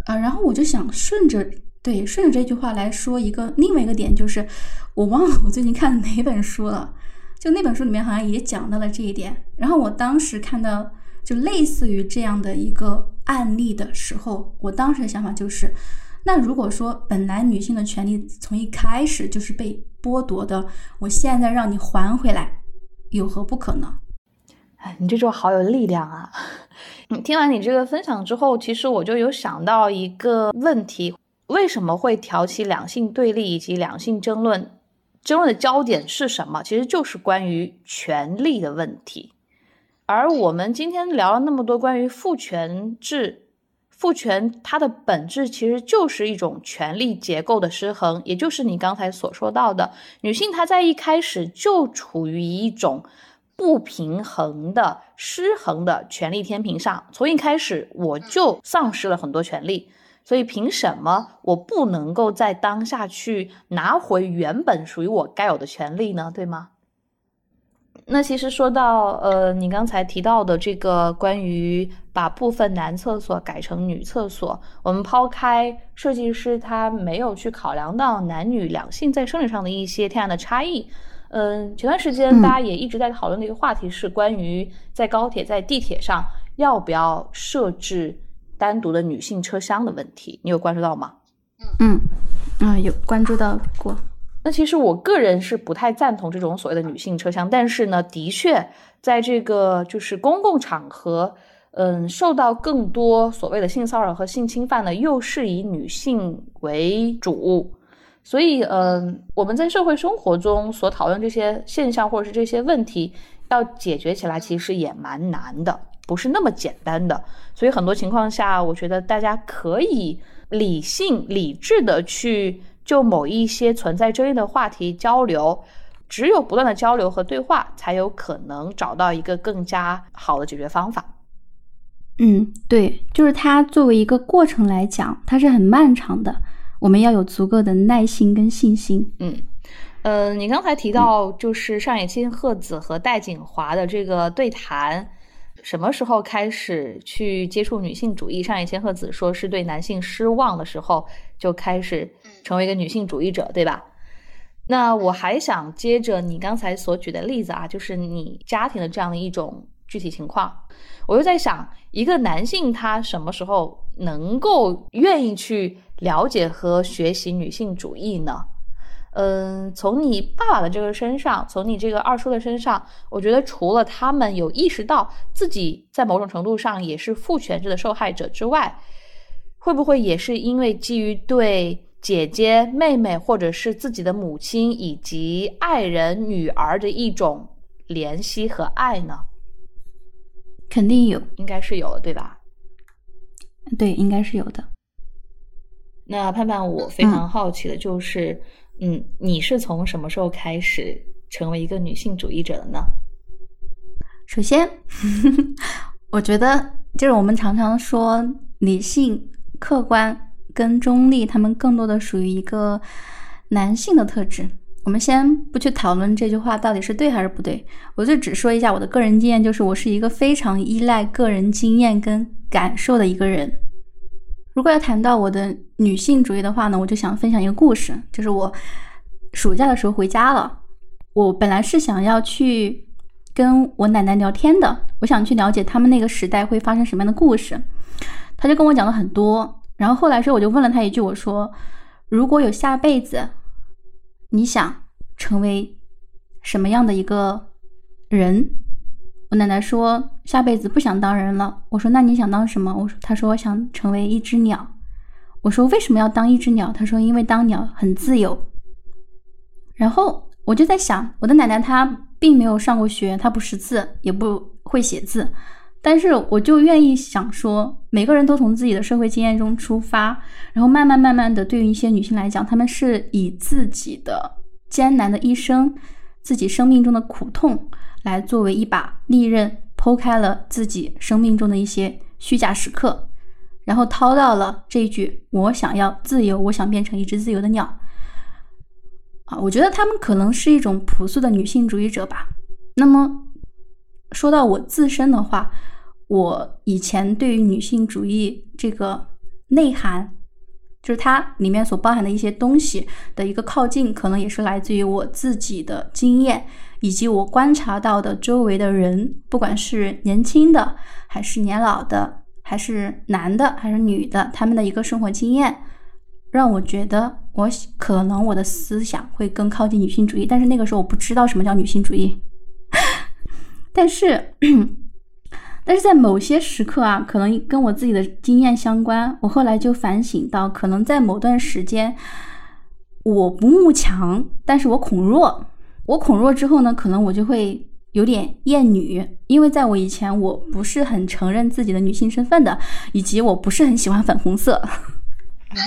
S1: 啊。然后我就想顺着对顺着这句话来说一个另外一个点，就是我忘了我最近看哪本书了，就那本书里面好像也讲到了这一点。然后我当时看到就类似于这样的一个案例的时候，我当时的想法就是。那如果说本来女性的权利从一开始就是被剥夺的，我现在让你还回来，有何不可呢？
S2: 哎，你这句话好有力量啊！你听完你这个分享之后，其实我就有想到一个问题：为什么会挑起两性对立以及两性争论？争论的焦点是什么？其实就是关于权力的问题。而我们今天聊了那么多关于父权制。父权它的本质其实就是一种权力结构的失衡，也就是你刚才所说到的，女性她在一开始就处于一种不平衡的失衡的权力天平上，从一开始我就丧失了很多权利，所以凭什么我不能够在当下去拿回原本属于我该有的权利呢？对吗？那其实说到，呃，你刚才提到的这个关于把部分男厕所改成女厕所，我们抛开设计师他没有去考量到男女两性在生理上的一些天然的差异，嗯，前段时间大家也一直在讨论的一个话题是关于在高铁、在地铁上要不要设置单独的女性车厢的问题，你有关注到吗？
S1: 嗯嗯，啊，有关注到过。
S2: 那其实我个人是不太赞同这种所谓的女性车厢，但是呢，的确在这个就是公共场合，嗯，受到更多所谓的性骚扰和性侵犯呢，又是以女性为主，所以，嗯，我们在社会生活中所讨论这些现象或者是这些问题，要解决起来其实也蛮难的，不是那么简单的。所以很多情况下，我觉得大家可以理性、理智的去。就某一些存在争议的话题交流，只有不断的交流和对话，才有可能找到一个更加好的解决方法。
S1: 嗯，对，就是它作为一个过程来讲，它是很漫长的，我们要有足够的耐心跟信心。
S2: 嗯，呃，你刚才提到就是上野千鹤子和戴锦华的这个对谈。什么时候开始去接触女性主义？上野千鹤子说是对男性失望的时候就开始成为一个女性主义者，对吧？那我还想接着你刚才所举的例子啊，就是你家庭的这样的一种具体情况，我又在想，一个男性他什么时候能够愿意去了解和学习女性主义呢？嗯，从你爸爸的这个身上，从你这个二叔的身上，我觉得除了他们有意识到自己在某种程度上也是父权制的受害者之外，会不会也是因为基于对姐姐、妹妹或者是自己的母亲以及爱人、女儿的一种怜惜和爱呢？
S1: 肯定有，
S2: 应该是有的，对吧？
S1: 对，应该是有的。
S2: 那盼盼，我非常好奇的就是。嗯，你是从什么时候开始成为一个女性主义者的呢？
S1: 首先，我觉得就是我们常常说理性、客观跟中立，他们更多的属于一个男性的特质。我们先不去讨论这句话到底是对还是不对，我就只说一下我的个人经验，就是我是一个非常依赖个人经验跟感受的一个人。如果要谈到我的女性主义的话呢，我就想分享一个故事，就是我暑假的时候回家了。我本来是想要去跟我奶奶聊天的，我想去了解他们那个时代会发生什么样的故事。他就跟我讲了很多，然后后来时候我就问了他一句，我说：“如果有下辈子，你想成为什么样的一个人？”我奶奶说下辈子不想当人了。我说那你想当什么？我说她说我想成为一只鸟。我说为什么要当一只鸟？她说因为当鸟很自由。然后我就在想，我的奶奶她并没有上过学，她不识字，也不会写字，但是我就愿意想说，每个人都从自己的社会经验中出发，然后慢慢慢慢的，对于一些女性来讲，她们是以自己的艰难的一生，自己生命中的苦痛。来作为一把利刃，剖开了自己生命中的一些虚假时刻，然后掏到了这一句：“我想要自由，我想变成一只自由的鸟。”啊，我觉得他们可能是一种朴素的女性主义者吧。那么说到我自身的话，我以前对于女性主义这个内涵，就是它里面所包含的一些东西的一个靠近，可能也是来自于我自己的经验，以及我观察到的周围的人，不管是年轻的还是年老的，还是男的还是女的，他们的一个生活经验，让我觉得我可能我的思想会更靠近女性主义。但是那个时候我不知道什么叫女性主义，但是。但是在某些时刻啊，可能跟我自己的经验相关。我后来就反省到，可能在某段时间，我不慕强，但是我恐弱。我恐弱之后呢，可能我就会有点厌女，因为在我以前，我不是很承认自己的女性身份的，以及我不是很喜欢粉红色。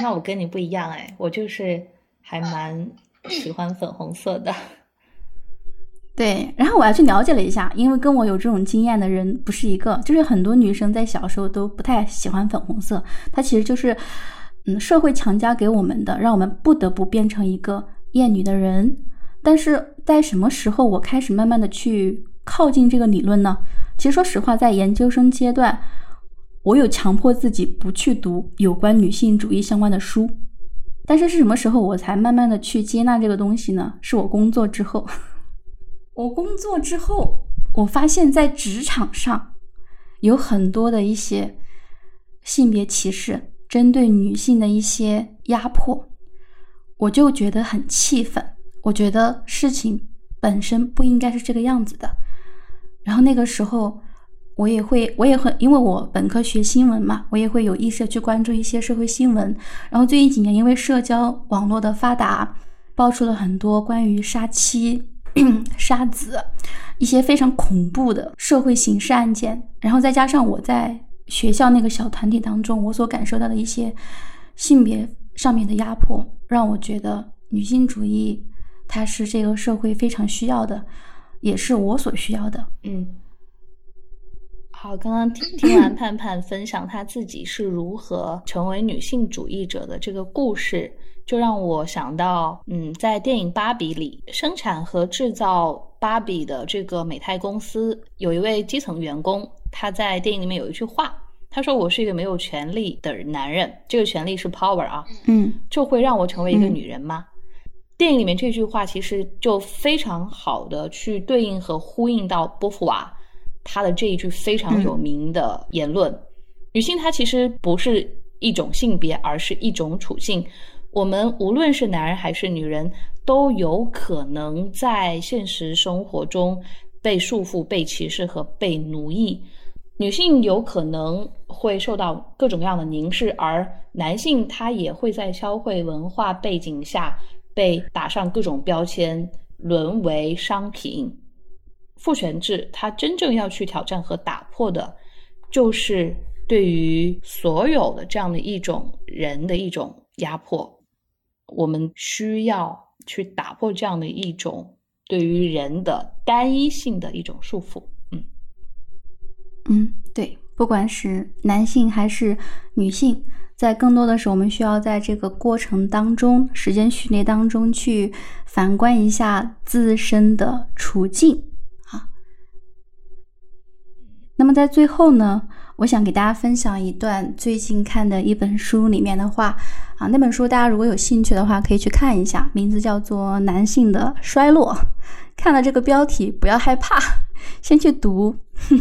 S2: 那我跟你不一样哎，我就是还蛮喜欢粉红色的。
S1: 对，然后我还去了解了一下，因为跟我有这种经验的人不是一个，就是很多女生在小时候都不太喜欢粉红色，它其实就是，嗯，社会强加给我们的，让我们不得不变成一个厌女的人。但是在什么时候我开始慢慢的去靠近这个理论呢？其实说实话，在研究生阶段，我有强迫自己不去读有关女性主义相关的书，但是是什么时候我才慢慢的去接纳这个东西呢？是我工作之后。我工作之后，我发现，在职场上有很多的一些性别歧视，针对女性的一些压迫，我就觉得很气愤。我觉得事情本身不应该是这个样子的。然后那个时候，我也会，我也很，因为我本科学新闻嘛，我也会有意识去关注一些社会新闻。然后最近几年，因为社交网络的发达，爆出了很多关于杀妻。杀子，一些非常恐怖的社会刑事案件，然后再加上我在学校那个小团体当中，我所感受到的一些性别上面的压迫，让我觉得女性主义它是这个社会非常需要的，也是我所需要的。
S2: 嗯，好，刚刚听听完盼盼分享她自己是如何成为女性主义者的这个故事。就让我想到，嗯，在电影《芭比》里，生产和制造芭比的这个美泰公司有一位基层员工，他在电影里面有一句话，他说：“我是一个没有权利的男人，这个权利是 power 啊，
S1: 嗯，
S2: 就会让我成为一个女人吗？”电影里面这句话其实就非常好的去对应和呼应到波伏娃他的这一句非常有名的言论：女性她其实不是一种性别，而是一种处境。我们无论是男人还是女人，都有可能在现实生活中被束缚、被歧视和被奴役。女性有可能会受到各种各样的凝视，而男性他也会在消费文化背景下被打上各种标签，沦为商品。父权制，它真正要去挑战和打破的，就是对于所有的这样的一种人的一种压迫。我们需要去打破这样的一种对于人的单一性的一种束缚。嗯
S1: 嗯，对，不管是男性还是女性，在更多的时候，我们需要在这个过程当中、时间序列当中去反观一下自身的处境啊。那么在最后呢？我想给大家分享一段最近看的一本书里面的话啊，那本书大家如果有兴趣的话，可以去看一下，名字叫做《男性的衰落》。看了这个标题，不要害怕，先去读。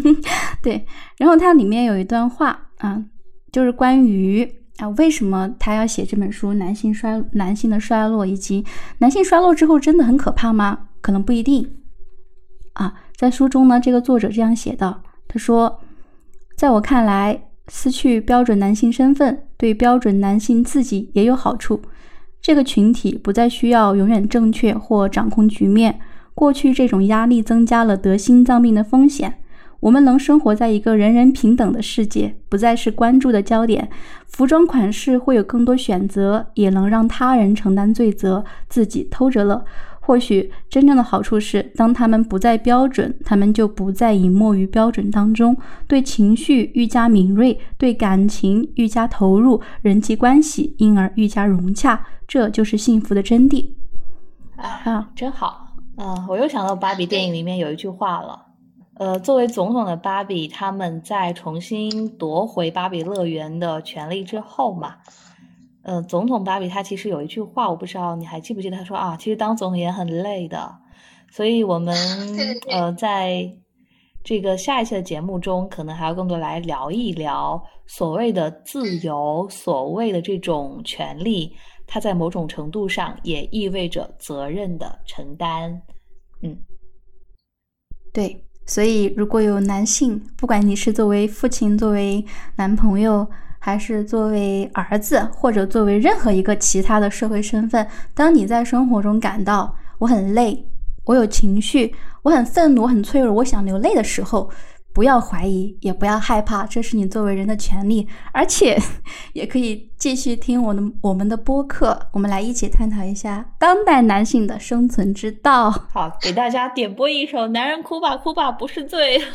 S1: 对，然后它里面有一段话啊，就是关于啊，为什么他要写这本书《男性衰男性的衰落》，以及男性衰落之后真的很可怕吗？可能不一定啊。在书中呢，这个作者这样写道，他说。在我看来，失去标准男性身份对标准男性自己也有好处。这个群体不再需要永远正确或掌控局面。过去这种压力增加了得心脏病的风险。我们能生活在一个人人平等的世界，不再是关注的焦点。服装款式会有更多选择，也能让他人承担罪责，自己偷着乐。或许真正的好处是，当他们不再标准，他们就不再隐没于标准当中，对情绪愈加敏锐，对感情愈加投入，人际关系因而愈加融洽。这就是幸福的真谛。
S2: 啊，真好！啊，我又想到芭比电影里面有一句话了，
S5: 呃，作为总统的芭比，他们在重新夺回芭比乐园的权利之后嘛，呃，总统芭比他其实有一句话，我不知道你还记不记得，他说啊，其实当总统也很累的，所以我们 呃在这个下一期的节目中，可能还要更多来聊一聊所谓的自由，所谓的这种权利，它在某种程度上也意味着责任的承担，嗯，
S1: 对。所以，如果有男性，不管你是作为父亲、作为男朋友，还是作为儿子，或者作为任何一个其他的社会身份，当你在生活中感到我很累，我有情绪，我很愤怒，很脆弱，我想流泪的时候。不要怀疑，也不要害怕，这是你作为人的权利，而且 也可以继续听我的我们的播客，我们来一起探讨一下当代男性的生存之道。
S5: 好，给大家点播一首《男人哭吧哭吧不是罪》。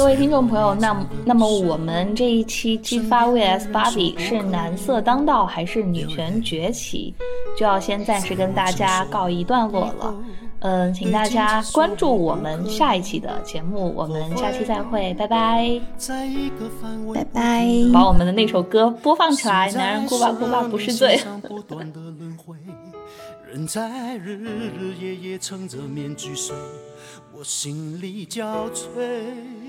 S5: 各位听众朋友，那那么我们这一期激发 VS 芭比是。男色当道还是女权崛起，就要先暂时跟大家告一段落了。嗯，请大家关注我们下一期的节目，我们下期再会，拜拜，
S1: 拜拜。
S5: 把我们的那首歌播放起来，男人哭吧哭吧不是罪。人在日日夜夜撑着面具睡，我心里憔悴。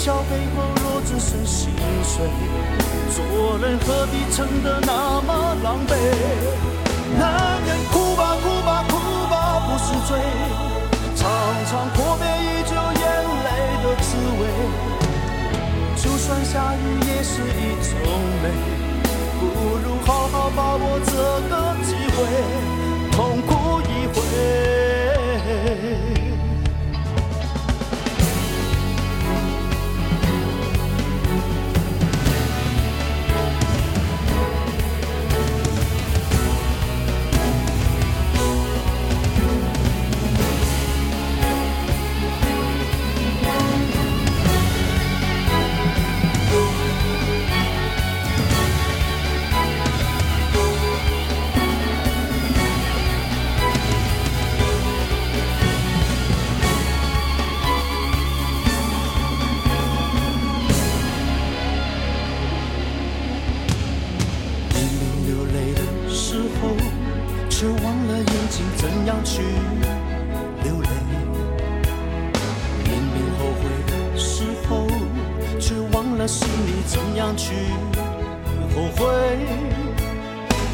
S5: 笑背后若只剩心碎，做人何必撑得那么狼狈？男人哭吧，哭吧，哭吧，不是罪。尝尝阔别已久眼泪的滋味。就算下雨也是一种美。不如好好把握这个机会，痛哭一回。了心里怎样去后悔？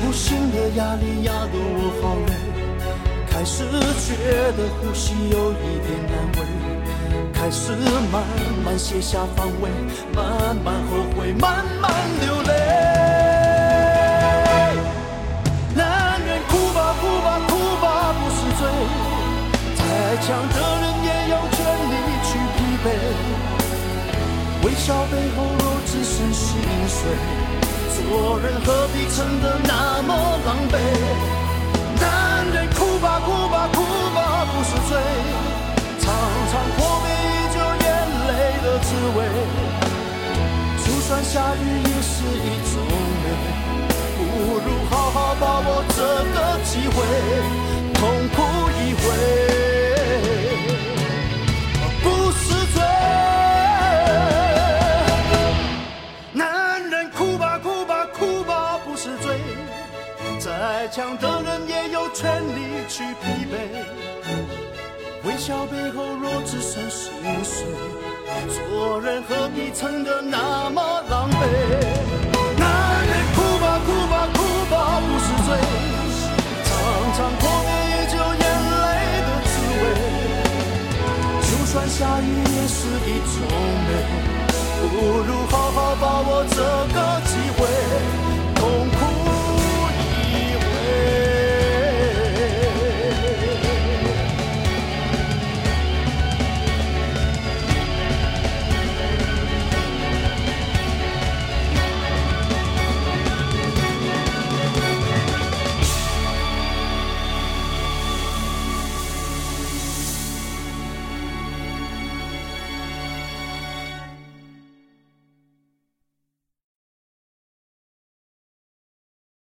S5: 无形的压力压得我好累，开始觉得呼吸有一点难为，开始慢慢卸下防卫，慢慢后悔，慢慢流泪。笑背后若只剩心碎，做人何必撑得那么狼狈？男人哭吧哭吧哭吧不是罪，常常破灭。滋味。就算下雨也是一种美，不如好好把握这个机会，痛哭一回，再强的人也有权利去疲惫。微笑背后若只剩心碎，做人何必撑得那么狼狈？男人哭吧哭吧哭吧不是罪，常常破灭也就眼泪的滋味。就算下雨也是一种美，不如好好把握这个机会，